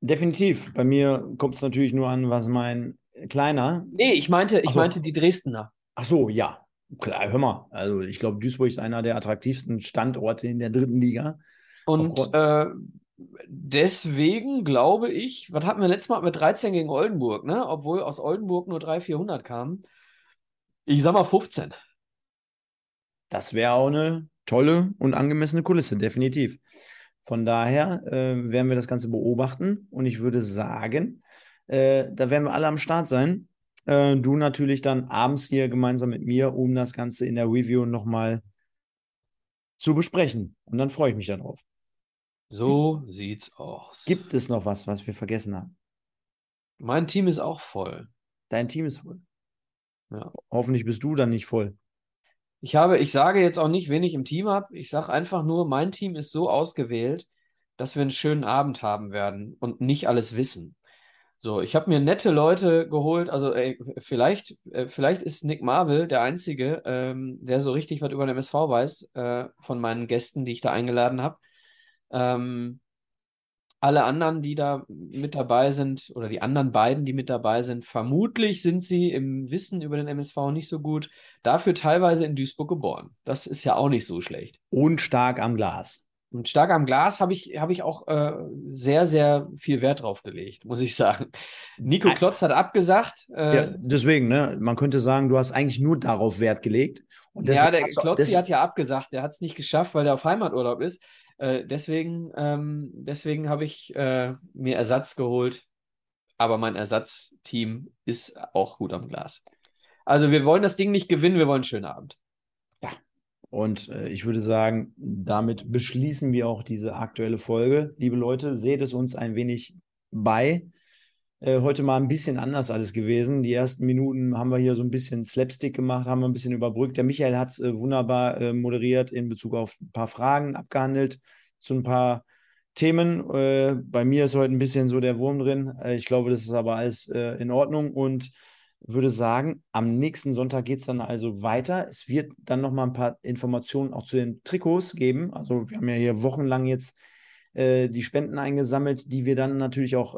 Definitiv. Bei mir kommt es natürlich nur an, was mein Kleiner. Nee, ich meinte, ich so. meinte die Dresdner. Ach so, ja. Klar, hör mal. Also, ich glaube, Duisburg ist einer der attraktivsten Standorte in der dritten Liga. Und äh, deswegen glaube ich, was hatten wir letztes Mal wir 13 gegen Oldenburg, ne? Obwohl aus Oldenburg nur 300, 400 kamen. Ich sag mal 15. Das wäre auch eine tolle und angemessene Kulisse, definitiv. Von daher äh, werden wir das Ganze beobachten und ich würde sagen, äh, da werden wir alle am Start sein. Äh, du natürlich dann abends hier gemeinsam mit mir, um das Ganze in der Review nochmal zu besprechen. Und dann freue ich mich darauf. So sieht's aus. Gibt es noch was, was wir vergessen haben? Mein Team ist auch voll. Dein Team ist voll. Ja. Hoffentlich bist du dann nicht voll. Ich habe, ich sage jetzt auch nicht, wen ich im Team habe. Ich sage einfach nur, mein Team ist so ausgewählt, dass wir einen schönen Abend haben werden und nicht alles wissen. So, ich habe mir nette Leute geholt. Also ey, vielleicht, äh, vielleicht ist Nick Marvel der Einzige, ähm, der so richtig was über den MSV weiß, äh, von meinen Gästen, die ich da eingeladen habe. Ähm, alle anderen, die da mit dabei sind, oder die anderen beiden, die mit dabei sind, vermutlich sind sie im Wissen über den MSV nicht so gut. Dafür teilweise in Duisburg geboren. Das ist ja auch nicht so schlecht. Und stark am Glas. Und stark am Glas habe ich, hab ich auch äh, sehr, sehr viel Wert drauf gelegt, muss ich sagen. Nico Klotz hat abgesagt. Äh, ja, deswegen, ne? Man könnte sagen, du hast eigentlich nur darauf Wert gelegt. ja, der Klotzi hat ja abgesagt, der hat es nicht geschafft, weil der auf Heimaturlaub ist. Äh, deswegen ähm, deswegen habe ich äh, mir Ersatz geholt. Aber mein Ersatzteam ist auch gut am Glas. Also wir wollen das Ding nicht gewinnen, wir wollen einen schönen Abend. Und äh, ich würde sagen, damit beschließen wir auch diese aktuelle Folge. Liebe Leute, seht es uns ein wenig bei. Äh, heute mal ein bisschen anders alles gewesen. Die ersten Minuten haben wir hier so ein bisschen Slapstick gemacht, haben wir ein bisschen überbrückt. Der Michael hat es äh, wunderbar äh, moderiert in Bezug auf ein paar Fragen abgehandelt, zu ein paar Themen. Äh, bei mir ist heute ein bisschen so der Wurm drin. Äh, ich glaube, das ist aber alles in Ordnung und würde sagen, am nächsten Sonntag geht es dann also weiter. Es wird dann noch mal ein paar Informationen auch zu den Trikots geben. Also wir haben ja hier wochenlang jetzt die Spenden eingesammelt, die wir dann natürlich auch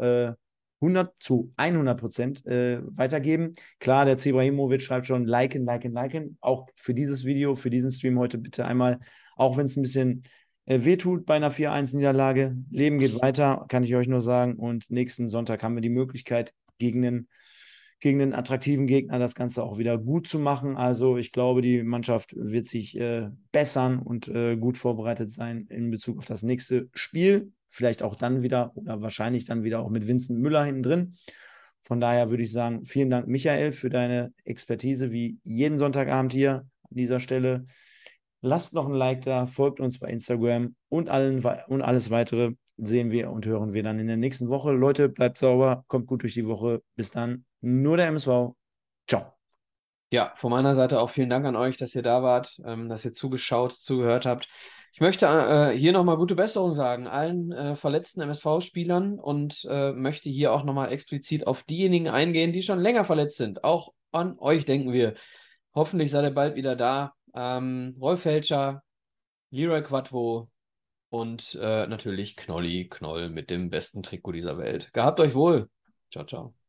100 zu 100 Prozent äh, weitergeben. Klar, der Zebrahimovic schreibt schon liken, liken, liken. Auch für dieses Video, für diesen Stream heute bitte einmal, auch wenn es ein bisschen äh, wehtut bei einer 4-1-Niederlage. Leben geht weiter, kann ich euch nur sagen. Und nächsten Sonntag haben wir die Möglichkeit, gegen den gegen einen attraktiven Gegner das Ganze auch wieder gut zu machen. Also ich glaube, die Mannschaft wird sich äh, bessern und äh, gut vorbereitet sein in Bezug auf das nächste Spiel. Vielleicht auch dann wieder oder wahrscheinlich dann wieder auch mit Vincent Müller hinten drin. Von daher würde ich sagen, vielen Dank, Michael, für deine Expertise wie jeden Sonntagabend hier an dieser Stelle. Lasst noch ein Like da, folgt uns bei Instagram und, allen, und alles weitere sehen wir und hören wir dann in der nächsten Woche. Leute, bleibt sauber, kommt gut durch die Woche. Bis dann. Nur der MSV. Ciao. Ja, von meiner Seite auch vielen Dank an euch, dass ihr da wart, ähm, dass ihr zugeschaut, zugehört habt. Ich möchte äh, hier nochmal gute Besserung sagen, allen äh, verletzten MSV-Spielern und äh, möchte hier auch nochmal explizit auf diejenigen eingehen, die schon länger verletzt sind. Auch an euch denken wir. Hoffentlich seid ihr bald wieder da. Ähm, Rolf Felscher, Leroy Quattro, und äh, natürlich Knolli Knoll mit dem besten Trikot dieser Welt. Gehabt euch wohl. Ciao, ciao.